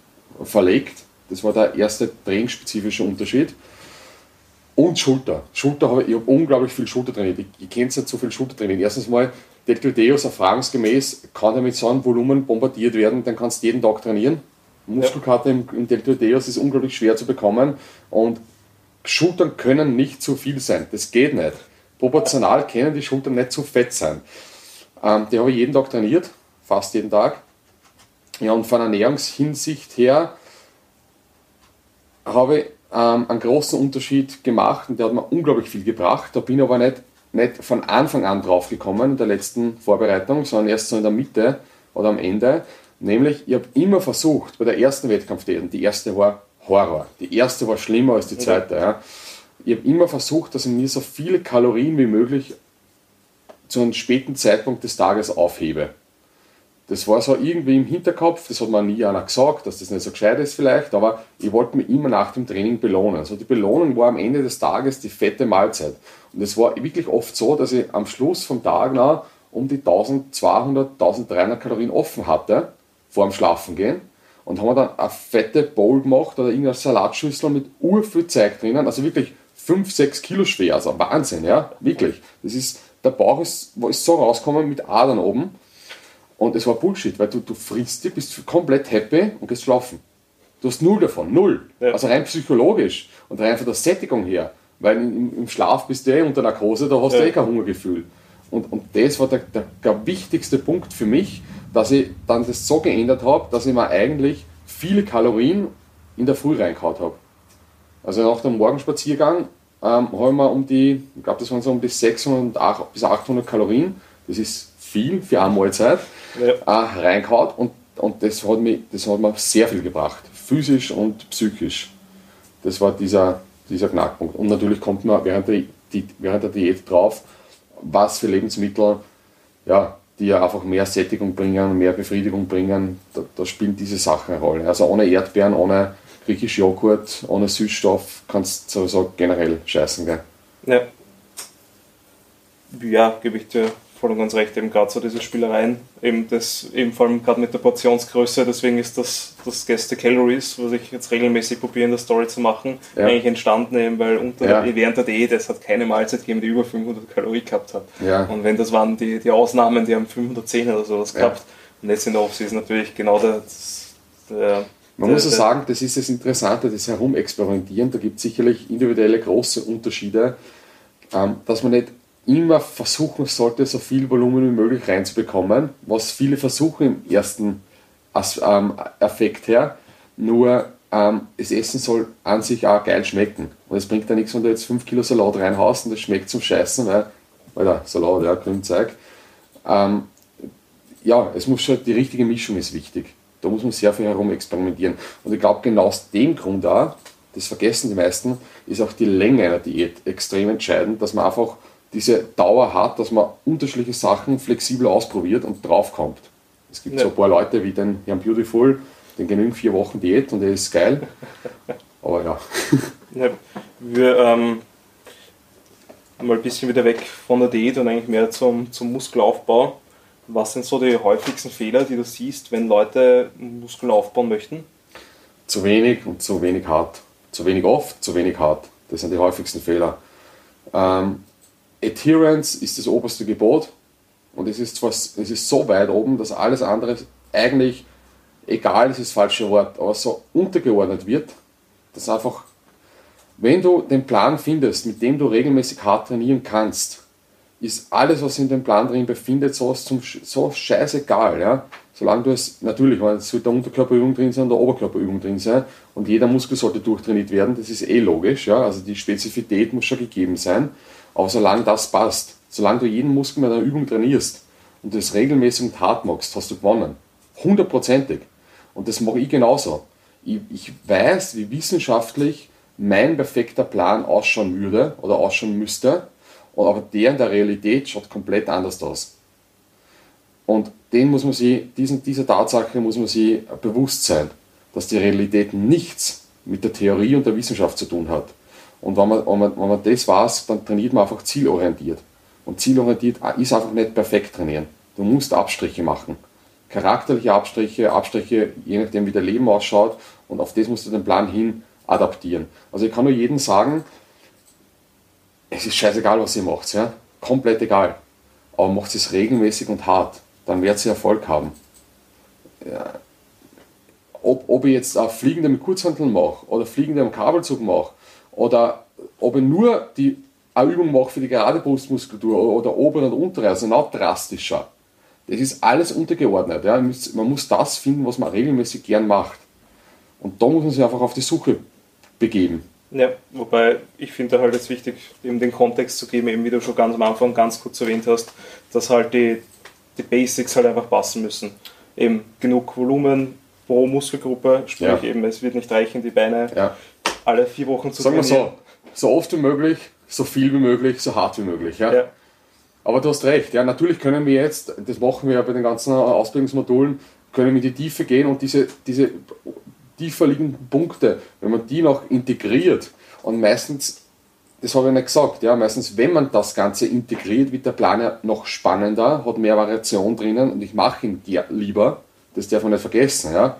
verlegt. Das war der erste trainingsspezifische Unterschied. Und Schulter. Schulter habe ich, ich habe unglaublich viel Schulter trainiert. Ich, ich kenne nicht so viel Schulter trainieren. Erstens mal, Deltoideus erfahrungsgemäß kann er mit so einem Volumen bombardiert werden, dann kannst du jeden Tag trainieren. Muskelkater im, im Deltoideus ist unglaublich schwer zu bekommen und Schultern können nicht zu viel sein. Das geht nicht. Proportional können die Schultern nicht zu fett sein. Ähm, die habe ich jeden Tag trainiert, fast jeden Tag. Ja, und von Ernährungshinsicht her habe ich ähm, einen großen Unterschied gemacht und der hat mir unglaublich viel gebracht. Da bin ich aber nicht, nicht von Anfang an drauf gekommen in der letzten Vorbereitung, sondern erst so in der Mitte oder am Ende. Nämlich, ich habe immer versucht, bei der ersten Wettkampfdiät, die erste war Horror, die erste war schlimmer als die zweite. Ja. Ich habe immer versucht, dass ich mir so viele Kalorien wie möglich zu einem späten Zeitpunkt des Tages aufhebe. Das war so irgendwie im Hinterkopf, das hat mir nie einer gesagt, dass das nicht so gescheit ist vielleicht, aber ich wollte mich immer nach dem Training belohnen. Also die Belohnung war am Ende des Tages die fette Mahlzeit. Und es war wirklich oft so, dass ich am Schluss vom Tag noch um die 1200, 1300 Kalorien offen hatte, vor dem Schlafengehen. Und haben wir dann eine fette Bowl gemacht oder irgendeine Salatschüssel mit urviel Zeug drinnen, also wirklich 5, 6 Kilo schwer, also Wahnsinn, ja, wirklich. Das ist, der Bauch ist, ist so rausgekommen mit Adern oben und es war Bullshit, weil du, du frisst dich, bist komplett happy und gehst schlafen. Du hast null davon, null. Ja. Also rein psychologisch und rein von der Sättigung her. Weil im, im Schlaf bist du eh unter Narkose, da hast ja. du eh kein Hungergefühl. Und, und das war der, der, der wichtigste Punkt für mich, dass ich dann das so geändert habe, dass ich mir eigentlich viele Kalorien in der Früh reingehauen habe. Also nach dem Morgenspaziergang ähm, habe ich mir um die, ich glaube, das waren so um die 600 bis 800 Kalorien. Das ist viel für eine Mahlzeit ja. äh, reingehauen und, und das, hat mich, das hat mir sehr viel gebracht, physisch und psychisch. Das war dieser, dieser Knackpunkt. Und natürlich kommt man während der, die, während der Diät drauf, was für Lebensmittel, ja, die ja einfach mehr Sättigung bringen, mehr Befriedigung bringen, da, da spielen diese Sachen eine Rolle. Also ohne Erdbeeren, ohne griechisch Joghurt, ohne Süßstoff kannst du sowieso generell scheißen. Gell? Ja. Ja, gebe ich dir voll und ganz recht, eben gerade so diese Spielereien, eben das, eben vor allem gerade mit der Portionsgröße, deswegen ist das, das Gäste Calories, was ich jetzt regelmäßig probiere in der Story zu machen, ja. eigentlich entstanden eben, weil unter, ja. während der Diät, es hat keine Mahlzeit gegeben, die über 500 Kalorien gehabt hat. Ja. Und wenn das waren die, die Ausnahmen, die haben 510 oder sowas gehabt. Und jetzt in der Offseason natürlich genau das, der, man muss ja sagen, das ist das Interessante, das Herumexperimentieren. Da gibt es sicherlich individuelle große Unterschiede, ähm, dass man nicht immer versuchen sollte, so viel Volumen wie möglich reinzubekommen, was viele versuchen im ersten ähm, Effekt her. Nur ähm, das Essen soll an sich auch geil schmecken. Und es bringt ja nichts, wenn du jetzt 5 Kilo Salat reinhaust und das schmeckt zum Scheißen, weil, der Salat, ja, Grünzeug. Ähm, ja, es muss schon, die richtige Mischung ist wichtig. Da muss man sehr viel herum experimentieren. Und ich glaube, genau aus dem Grund auch, das vergessen die meisten, ist auch die Länge einer Diät extrem entscheidend, dass man einfach diese Dauer hat, dass man unterschiedliche Sachen flexibel ausprobiert und draufkommt. Es gibt ja. so ein paar Leute wie den Herrn Beautiful, den genügen vier Wochen Diät und der ist geil. Aber ja. ja wir ähm, mal ein bisschen wieder weg von der Diät und eigentlich mehr zum, zum Muskelaufbau. Was sind so die häufigsten Fehler, die du siehst, wenn Leute Muskeln aufbauen möchten? Zu wenig und zu wenig hart. Zu wenig oft, zu wenig hart. Das sind die häufigsten Fehler. Ähm, Adherence ist das oberste Gebot und es ist, zwar, es ist so weit oben, dass alles andere eigentlich, egal ist das falsche Wort, aber so untergeordnet wird, dass einfach, wenn du den Plan findest, mit dem du regelmäßig hart trainieren kannst, ist alles, was in dem Plan drin befindet, so, zum, so scheißegal. Ja? Solange du es, natürlich, es sollte eine Unterkörperübung drin sein eine Oberkörperübung drin sein und jeder Muskel sollte durchtrainiert werden, das ist eh logisch. Ja? Also die Spezifität muss schon gegeben sein. Aber solange das passt, solange du jeden Muskel mit einer Übung trainierst und das regelmäßig und hart machst, hast du gewonnen. Hundertprozentig. Und das mache ich genauso. Ich, ich weiß, wie wissenschaftlich mein perfekter Plan ausschauen würde oder ausschauen müsste aber der in der Realität schaut komplett anders aus. Und den muss man sich, diesen, dieser Tatsache muss man sich bewusst sein, dass die Realität nichts mit der Theorie und der Wissenschaft zu tun hat. Und wenn man, wenn man, wenn man das weiß, dann trainiert man einfach zielorientiert. Und zielorientiert ist einfach nicht perfekt trainieren. Du musst Abstriche machen. Charakterliche Abstriche, Abstriche, je nachdem wie dein Leben ausschaut, und auf das musst du den Plan hin adaptieren. Also ich kann nur jedem sagen, es ist scheißegal, was ihr macht, ja? komplett egal. Aber macht es regelmäßig und hart, dann werdet ihr Erfolg haben. Ja. Ob, ob ich jetzt auf Fliegende mit Kurzhanteln mache oder Fliegende am Kabelzug mache oder ob ich nur die eine Übung mache für die gerade Brustmuskulatur oder obere und untere, also noch drastischer. Das ist alles untergeordnet. Ja. Man muss das finden, was man regelmäßig gern macht. Und da muss man sich einfach auf die Suche begeben. Ja, wobei ich finde halt jetzt wichtig, eben den Kontext zu geben, eben wie du schon ganz am Anfang ganz kurz erwähnt hast, dass halt die, die Basics halt einfach passen müssen. Eben genug Volumen pro Muskelgruppe, sprich ja. eben, es wird nicht reichen, die Beine ja. Alle vier Wochen zu Sagen trainieren. wir so, so oft wie möglich, so viel wie möglich, so hart wie möglich. Ja? ja. Aber du hast recht, ja, natürlich können wir jetzt, das machen wir ja bei den ganzen Ausbildungsmodulen, können wir in die Tiefe gehen und diese, diese tiefer liegenden Punkte, wenn man die noch integriert und meistens, das habe ich nicht gesagt, ja, meistens, wenn man das Ganze integriert, wird der Plan ja noch spannender, hat mehr Variation drinnen und ich mache ihn lieber, das darf man nicht vergessen, ja.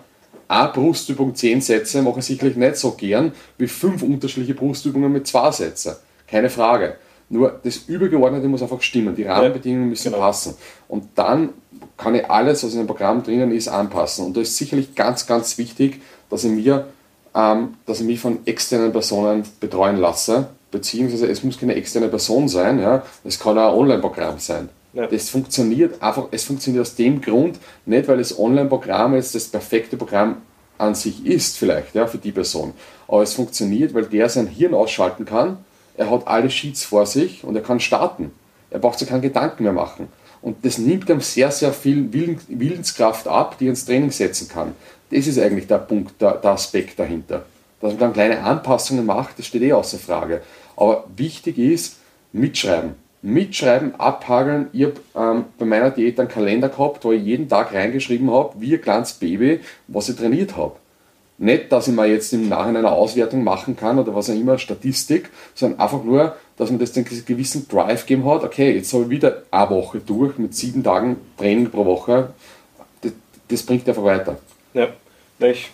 Eine Brustübung, zehn Sätze mache ich sicherlich nicht so gern wie fünf unterschiedliche Brustübungen mit zwei Sätzen. Keine Frage. Nur das Übergeordnete muss einfach stimmen, die Rahmenbedingungen müssen genau. passen. Und dann kann ich alles, was in dem Programm drinnen ist, anpassen. Und da ist sicherlich ganz, ganz wichtig, dass ich, mir, ähm, dass ich mich von externen Personen betreuen lasse, beziehungsweise es muss keine externe Person sein, ja, es kann auch ein Online-Programm sein. Das funktioniert einfach, es funktioniert aus dem Grund, nicht weil das Online-Programm jetzt das perfekte Programm an sich ist, vielleicht, ja, für die Person. Aber es funktioniert, weil der sein Hirn ausschalten kann, er hat alle Sheets vor sich und er kann starten. Er braucht sich keinen Gedanken mehr machen. Und das nimmt ihm sehr, sehr viel Willenskraft ab, die er ins Training setzen kann. Das ist eigentlich der Punkt, der, der Aspekt dahinter. Dass man dann kleine Anpassungen macht, das steht eh außer Frage. Aber wichtig ist, mitschreiben. Mitschreiben, abhageln. Ich habe ähm, bei meiner Diät einen Kalender gehabt, wo ich jeden Tag reingeschrieben habe, wie ein kleines Baby, was ich trainiert habe. Nicht, dass ich mir jetzt im Nachhinein eine Auswertung machen kann oder was auch immer, Statistik, sondern einfach nur, dass man das den gewissen Drive gegeben hat, okay, jetzt habe ich wieder eine Woche durch mit sieben Tagen Training pro Woche. Das, das bringt einfach weiter. Ja. Ich,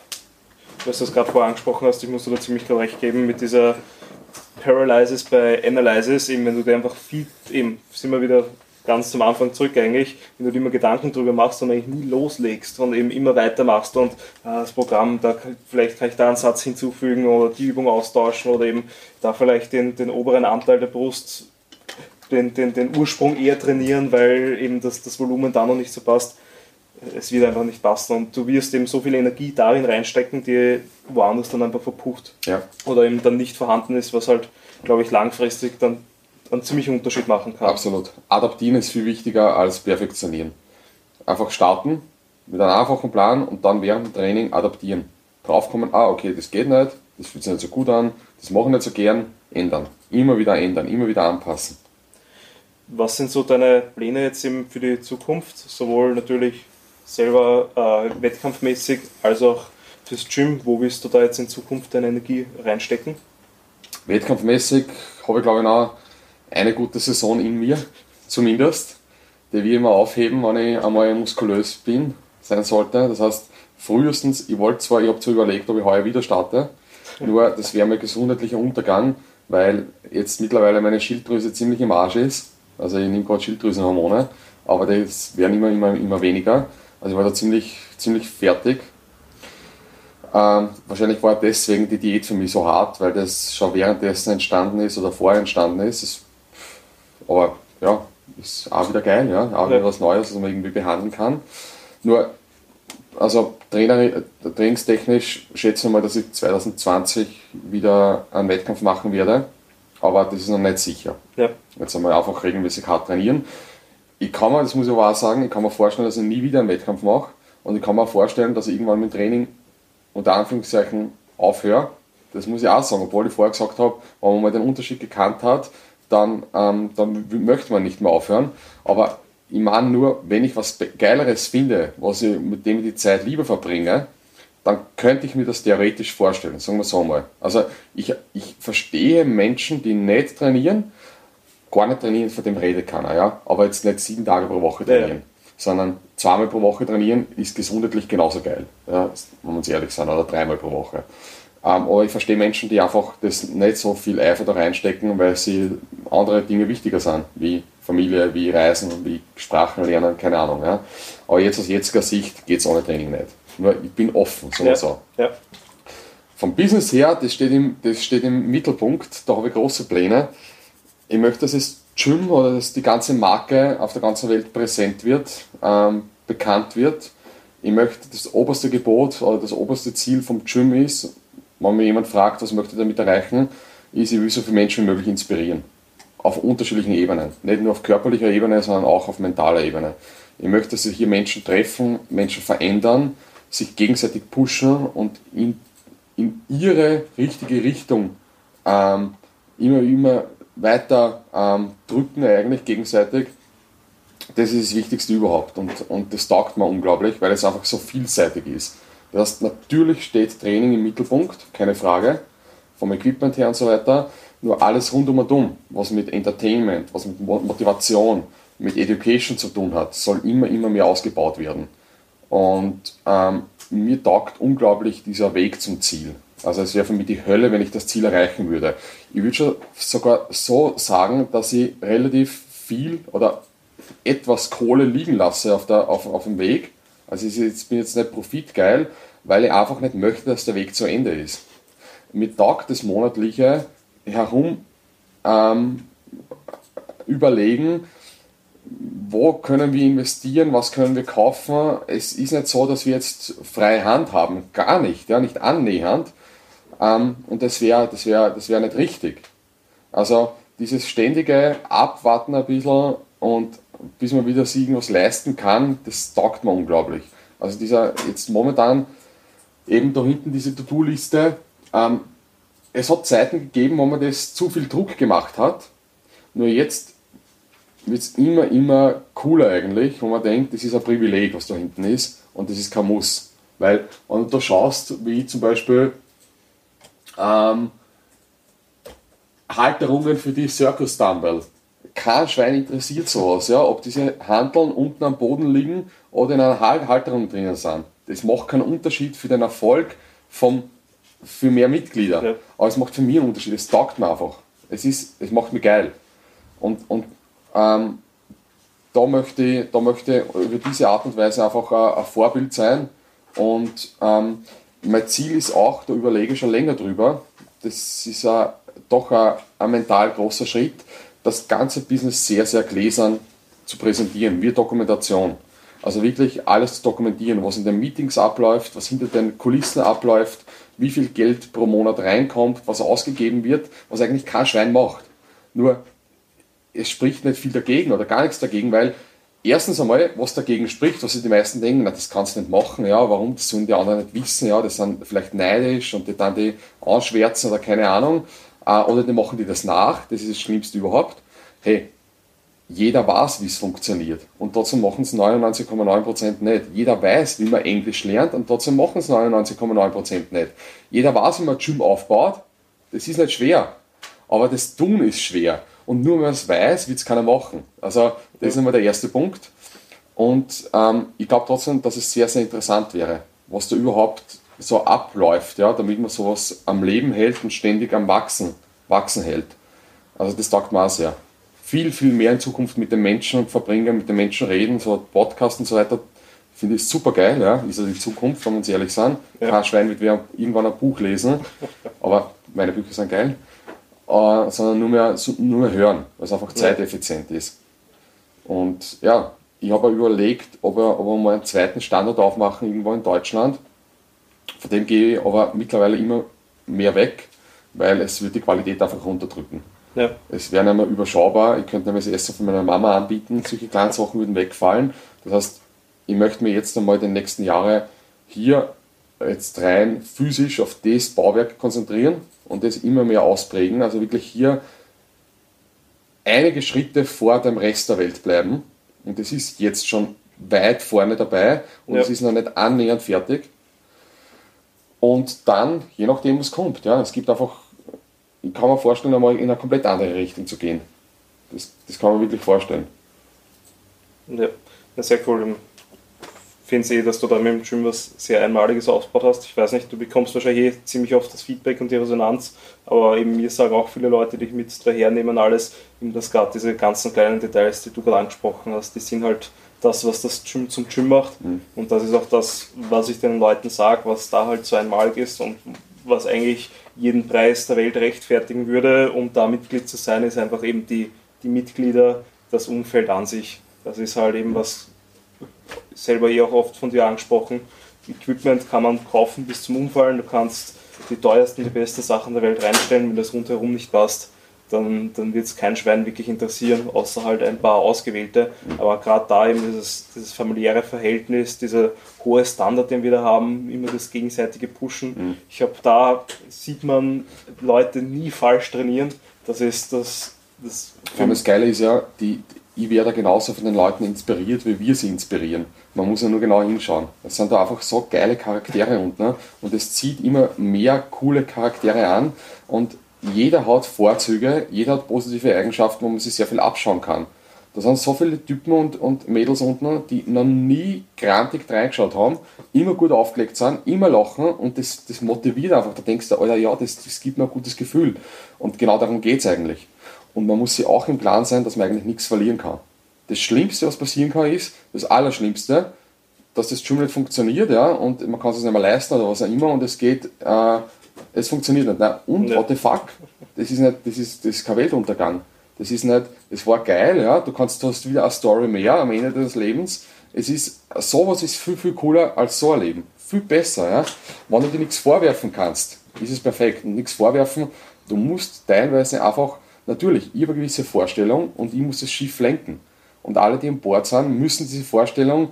was du das gerade vorher angesprochen hast, ich muss dir da ziemlich recht geben mit dieser Paralysis bei Analysis, eben wenn du dir einfach viel, eben sind wir wieder ganz zum Anfang zurück eigentlich, wenn du dir immer Gedanken drüber machst und eigentlich nie loslegst und eben immer weitermachst und äh, das Programm, da vielleicht kann ich da einen Satz hinzufügen oder die Übung austauschen oder eben da vielleicht den, den oberen Anteil der Brust, den, den, den Ursprung eher trainieren, weil eben das, das Volumen da noch nicht so passt es wird einfach nicht passen und du wirst eben so viel Energie darin reinstecken, die woanders dann einfach verpucht Ja. oder eben dann nicht vorhanden ist, was halt, glaube ich, langfristig dann einen ziemlichen Unterschied machen kann. Absolut. Adaptieren ist viel wichtiger als perfektionieren. Einfach starten mit einem einfachen Plan und dann während dem Training adaptieren. Draufkommen, ah, okay, das geht nicht, das fühlt sich nicht so gut an, das mache ich nicht so gern, ändern. Immer wieder ändern, immer wieder anpassen. Was sind so deine Pläne jetzt eben für die Zukunft? Sowohl natürlich selber äh, wettkampfmäßig als auch fürs Gym. Wo willst du da jetzt in Zukunft deine Energie reinstecken? Wettkampfmäßig habe ich, glaube ich, noch eine gute Saison in mir, zumindest. Die ich mal aufheben, wenn ich einmal muskulös bin, sein sollte. Das heißt, frühestens, ich wollte zwar, ich habe zwar überlegt, ob ich heuer wieder starte, nur das wäre mein gesundheitlicher Untergang, weil jetzt mittlerweile meine Schilddrüse ziemlich im Arsch ist. Also ich nehme gerade Schilddrüsenhormone, aber das werden immer, immer, immer weniger. Also ich war da ziemlich, ziemlich fertig. Ähm, wahrscheinlich war deswegen die Diät für mich so hart, weil das schon währenddessen entstanden ist oder vorher entstanden ist. Es, aber ja, ist auch wieder geil, ja, auch wieder was Neues, was man irgendwie behandeln kann. Nur, also Trainer, trainingstechnisch schätze ich mal, dass ich 2020 wieder einen Wettkampf machen werde, aber das ist noch nicht sicher. Ja. Jetzt einmal einfach regelmäßig hart trainieren. Ich kann mir, das muss ich aber auch sagen, ich kann mir vorstellen, dass ich nie wieder einen Wettkampf mache und ich kann mir vorstellen, dass ich irgendwann mit Training unter Anführungszeichen aufhöre. Das muss ich auch sagen, obwohl ich vorher gesagt habe, wenn man mal den Unterschied gekannt hat, dann, ähm, dann möchte man nicht mehr aufhören. Aber ich meine nur, wenn ich was Geileres finde, was ich, mit dem ich die Zeit lieber verbringe, dann könnte ich mir das theoretisch vorstellen, sagen wir so mal. Also ich, ich verstehe Menschen, die nicht trainieren, gar nicht trainieren, von dem redet keiner, ja. Aber jetzt nicht sieben Tage pro Woche Ja, ja. trainieren, sondern zweimal pro Woche trainieren ist gesundheitlich genauso geil, ja, wenn wir uns ehrlich sind, oder dreimal pro Woche. Ähm, aber ich verstehe Menschen, die einfach das nicht so viel Eifer da reinstecken, weil sie andere Dinge wichtiger sind, wie Familie, wie Reisen, wie Sprachen lernen, keine Ahnung. Ja. Aber jetzt aus jetziger Sicht geht es ohne Training nicht. Nur ich bin offen, sagen wir Ja. so. Ja. Vom Business her, das steht im, das steht im Mittelpunkt, da habe ich große Pläne. Ich möchte, dass das Gym oder dass die ganze Marke auf der ganzen Welt präsent wird, ähm, bekannt wird. Ich möchte, das oberste Gebot oder das oberste Ziel vom Gym ist, wenn mir jemand fragt, was möchte ich damit erreichen, ist, ich will so viele Menschen wie möglich inspirieren. Auf unterschiedlichen Ebenen. Nicht nur auf körperlicher Ebene, sondern auch auf mentaler Ebene. Ich möchte, dass sich hier Menschen treffen, Menschen verändern, sich gegenseitig pushen und in, in ihre richtige Richtung ähm, immer, immer weiter ähm, drücken eigentlich gegenseitig. Das ist das Wichtigste überhaupt und, und das taugt mir unglaublich, weil es einfach so vielseitig ist. Das heißt, natürlich steht Training im Mittelpunkt, keine Frage, vom Equipment her und so weiter, nur alles rundum und um, was mit Entertainment, was mit Mo- Motivation, mit Education zu tun hat, soll immer, immer mehr ausgebaut werden. Und ähm, mir taugt unglaublich dieser Weg zum Ziel. Also es wäre für mich die Hölle, wenn ich das Ziel erreichen würde. Ich würde schon sogar so sagen, dass ich relativ viel oder etwas Kohle liegen lasse auf, der, auf, auf dem Weg. Also ich bin jetzt nicht profitgeil, weil ich einfach nicht möchte, dass der Weg zu Ende ist. Mir taugt das monatliche herum ähm, überlegen, wo können wir investieren, was können wir kaufen. Es ist nicht so, dass wir jetzt freie Hand haben, gar nicht, ja, nicht annähernd. Ähm, und das wäre das wär, das wär nicht richtig. Also dieses ständige Abwarten ein bisschen und bis man wieder sich irgendwas leisten kann, das taugt mir unglaublich. Also dieser jetzt momentan eben da hinten diese To-Do-Liste, ähm, es hat Zeiten gegeben, wo man das zu viel Druck gemacht hat. Nur jetzt wird es immer, immer cooler eigentlich, wo man denkt, das ist ein Privileg, was da hinten ist und das ist kein Muss. Weil, wenn du da schaust, wie zum Beispiel ähm, Halterungen für die Circus Dumbbell. Kein Schwein interessiert sowas, ja, ob diese Handeln unten am Boden liegen oder in einer Hal- Halterung drinnen sind. Das macht keinen Unterschied für den Erfolg vom, für mehr Mitglieder. Ja. Aber es macht für mich einen Unterschied. Es taugt mir einfach. Es, ist, es macht mich geil. Und, und ähm, da, möchte ich, da möchte ich über diese Art und Weise einfach ein, ein Vorbild sein. Und ähm, mein Ziel ist auch, da überlege ich schon länger drüber, das ist ein, doch ein, ein mental großer Schritt, das ganze Business sehr, sehr gläsern zu präsentieren, wie Dokumentation. Also wirklich alles zu dokumentieren, was in den Meetings abläuft, was hinter den Kulissen abläuft, wie viel Geld pro Monat reinkommt, was ausgegeben wird, was eigentlich kein Schwein macht. Nur es spricht nicht viel dagegen oder gar nichts dagegen, weil erstens einmal, was dagegen spricht, was sich die meisten denken, na, das kannst du nicht machen, ja, warum, das sollen die anderen nicht wissen, ja, das sind vielleicht neidisch und die dann die anschwärzen oder keine Ahnung, äh, oder die machen die das nach, das ist das Schlimmste überhaupt. Hey, jeder weiß, wie es funktioniert und trotzdem machen es 99,9% nicht. Jeder weiß, wie man Englisch lernt und trotzdem machen es 99,9% nicht. Jeder weiß, wie man Gym aufbaut, das ist nicht schwer, aber das Tun ist schwer. Und nur wenn man es weiß, wird es keiner machen. Also das ist immer der erste Punkt. Und ähm, ich glaube trotzdem, dass es sehr, sehr interessant wäre, was da überhaupt so abläuft, ja, damit man sowas am Leben hält und ständig am Wachsen, Wachsen hält. Also das taugt mir auch sehr. Viel, viel mehr in Zukunft mit den Menschen verbringen, mit den Menschen reden, so Podcasts und so weiter, finde ich super geil, ja, ist ja die Zukunft, wenn wir uns ehrlich sind. Ja. Kein Schwein wird irgendwann ein Buch lesen, aber meine Bücher sind geil äh, sondern nur mehr, nur mehr hören, weil es einfach zeiteffizient ist. Und ja, ich habe überlegt, ob wir, ob wir mal einen zweiten Standort aufmachen, irgendwo in Deutschland. Von dem gehe ich aber mittlerweile immer mehr weg, weil es wird die Qualität einfach runterdrücken. Ja. Es wäre nicht mehr überschaubar. Ich könnte nämlich das Essen von meiner Mama anbieten, solche kleinen Sachen würden wegfallen. Das heißt, ich möchte mir jetzt einmal die nächsten Jahre hier jetzt rein physisch auf das Bauwerk konzentrieren und das immer mehr ausprägen. Also wirklich hier einige Schritte vor dem Rest der Welt bleiben. Und das ist jetzt schon weit vorne dabei und ja. es ist noch nicht annähernd fertig. Und dann, je nachdem, was kommt, ja, es gibt einfach, ich kann mir vorstellen, einmal in eine komplett andere Richtung zu gehen. Das, das kann man wirklich vorstellen. Ja, sehr cool finde eh, dass du da mit dem Gym was sehr Einmaliges aufgebaut hast. Ich weiß nicht, du bekommst wahrscheinlich eh ziemlich oft das Feedback und die Resonanz, aber eben mir sagen auch viele Leute, die dich mit dahernehmen, alles, eben das gerade diese ganzen kleinen Details, die du gerade angesprochen hast, die sind halt das, was das Gym zum Gym macht. Mhm. Und das ist auch das, was ich den Leuten sage, was da halt so einmalig ist und was eigentlich jeden Preis der Welt rechtfertigen würde, um da Mitglied zu sein, ist einfach eben die, die Mitglieder, das Umfeld an sich. Das ist halt eben was selber eh auch oft von dir angesprochen. Equipment kann man kaufen bis zum Umfallen. Du kannst die teuersten, die besten Sachen der Welt reinstellen. Wenn das rundherum nicht passt, dann, dann wird es kein Schwein wirklich interessieren, außer halt ein paar ausgewählte. Aber gerade da eben dieses, dieses familiäre Verhältnis, dieser hohe Standard, den wir da haben, immer das gegenseitige Pushen. Mhm. Ich glaube, da sieht man Leute nie falsch trainieren. Das ist das. Das, das Geile ist ja, die, ich werde genauso von den Leuten inspiriert, wie wir sie inspirieren. Man muss ja nur genau hinschauen. Es sind da einfach so geile Charaktere unten ne? und es zieht immer mehr coole Charaktere an und jeder hat Vorzüge, jeder hat positive Eigenschaften, wo man sich sehr viel abschauen kann. Da sind so viele Typen und, und Mädels unten, die noch nie grantig reingeschaut haben, immer gut aufgelegt sind, immer lachen und das, das motiviert einfach. Da denkst du, Alter, ja, das, das gibt mir ein gutes Gefühl. Und genau darum geht es eigentlich. Und man muss sich auch im Plan sein, dass man eigentlich nichts verlieren kann. Das Schlimmste, was passieren kann, ist, das Allerschlimmste, dass das Gym nicht funktioniert, ja, und man kann es nicht mehr leisten oder was auch immer, und es geht, äh, es funktioniert nicht. Nein, und ja. what the fuck? Das ist nicht, das ist, das ist kein Weltuntergang. Das ist nicht, es war geil, ja, du kannst, du hast wieder eine Story mehr am Ende des Lebens. Es ist, sowas ist viel, viel cooler als so ein Leben. Viel besser, ja. Wenn du dir nichts vorwerfen kannst, ist es perfekt. Und nichts vorwerfen, du musst teilweise einfach Natürlich, ich habe eine gewisse Vorstellung und ich muss das Schiff lenken. Und alle, die an Bord sind, müssen diese Vorstellung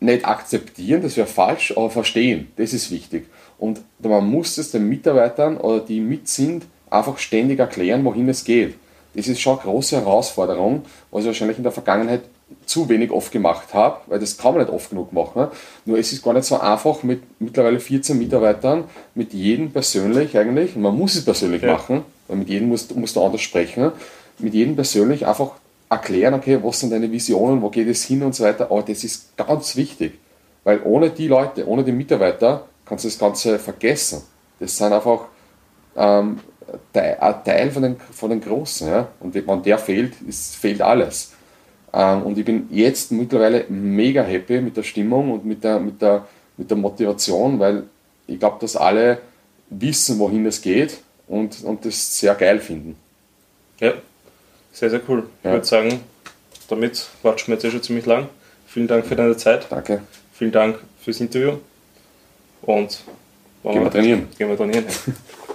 nicht akzeptieren, das wäre falsch, aber verstehen. Das ist wichtig. Und man muss es den Mitarbeitern oder die mit sind, einfach ständig erklären, wohin es geht. Das ist schon eine große Herausforderung, was ich wahrscheinlich in der Vergangenheit zu wenig oft gemacht habe, weil das kann man nicht oft genug machen. Nur es ist gar nicht so einfach mit mittlerweile 14 Mitarbeitern, mit jedem persönlich eigentlich, man muss es persönlich ja. machen, weil mit jedem musst, musst du anders sprechen, mit jedem persönlich einfach erklären, okay, was sind deine Visionen, wo geht es hin und so weiter, aber das ist ganz wichtig, weil ohne die Leute, ohne die Mitarbeiter kannst du das Ganze vergessen. Das sind einfach ähm, ein Teil von den, von den Großen, ja? und wenn der fehlt, ist, fehlt alles. Ähm, und ich bin jetzt mittlerweile mega happy mit der Stimmung und mit der, mit der, mit der Motivation, weil ich glaube, dass alle wissen, wohin es geht und, und das sehr geil finden. Ja, sehr, sehr cool. Ja. Ich würde sagen, damit quatschen wir jetzt eh schon ziemlich lang. Vielen Dank für deine Zeit. Danke. Vielen Dank fürs Interview. Und gehen wir trainieren. Gehen wir trainieren.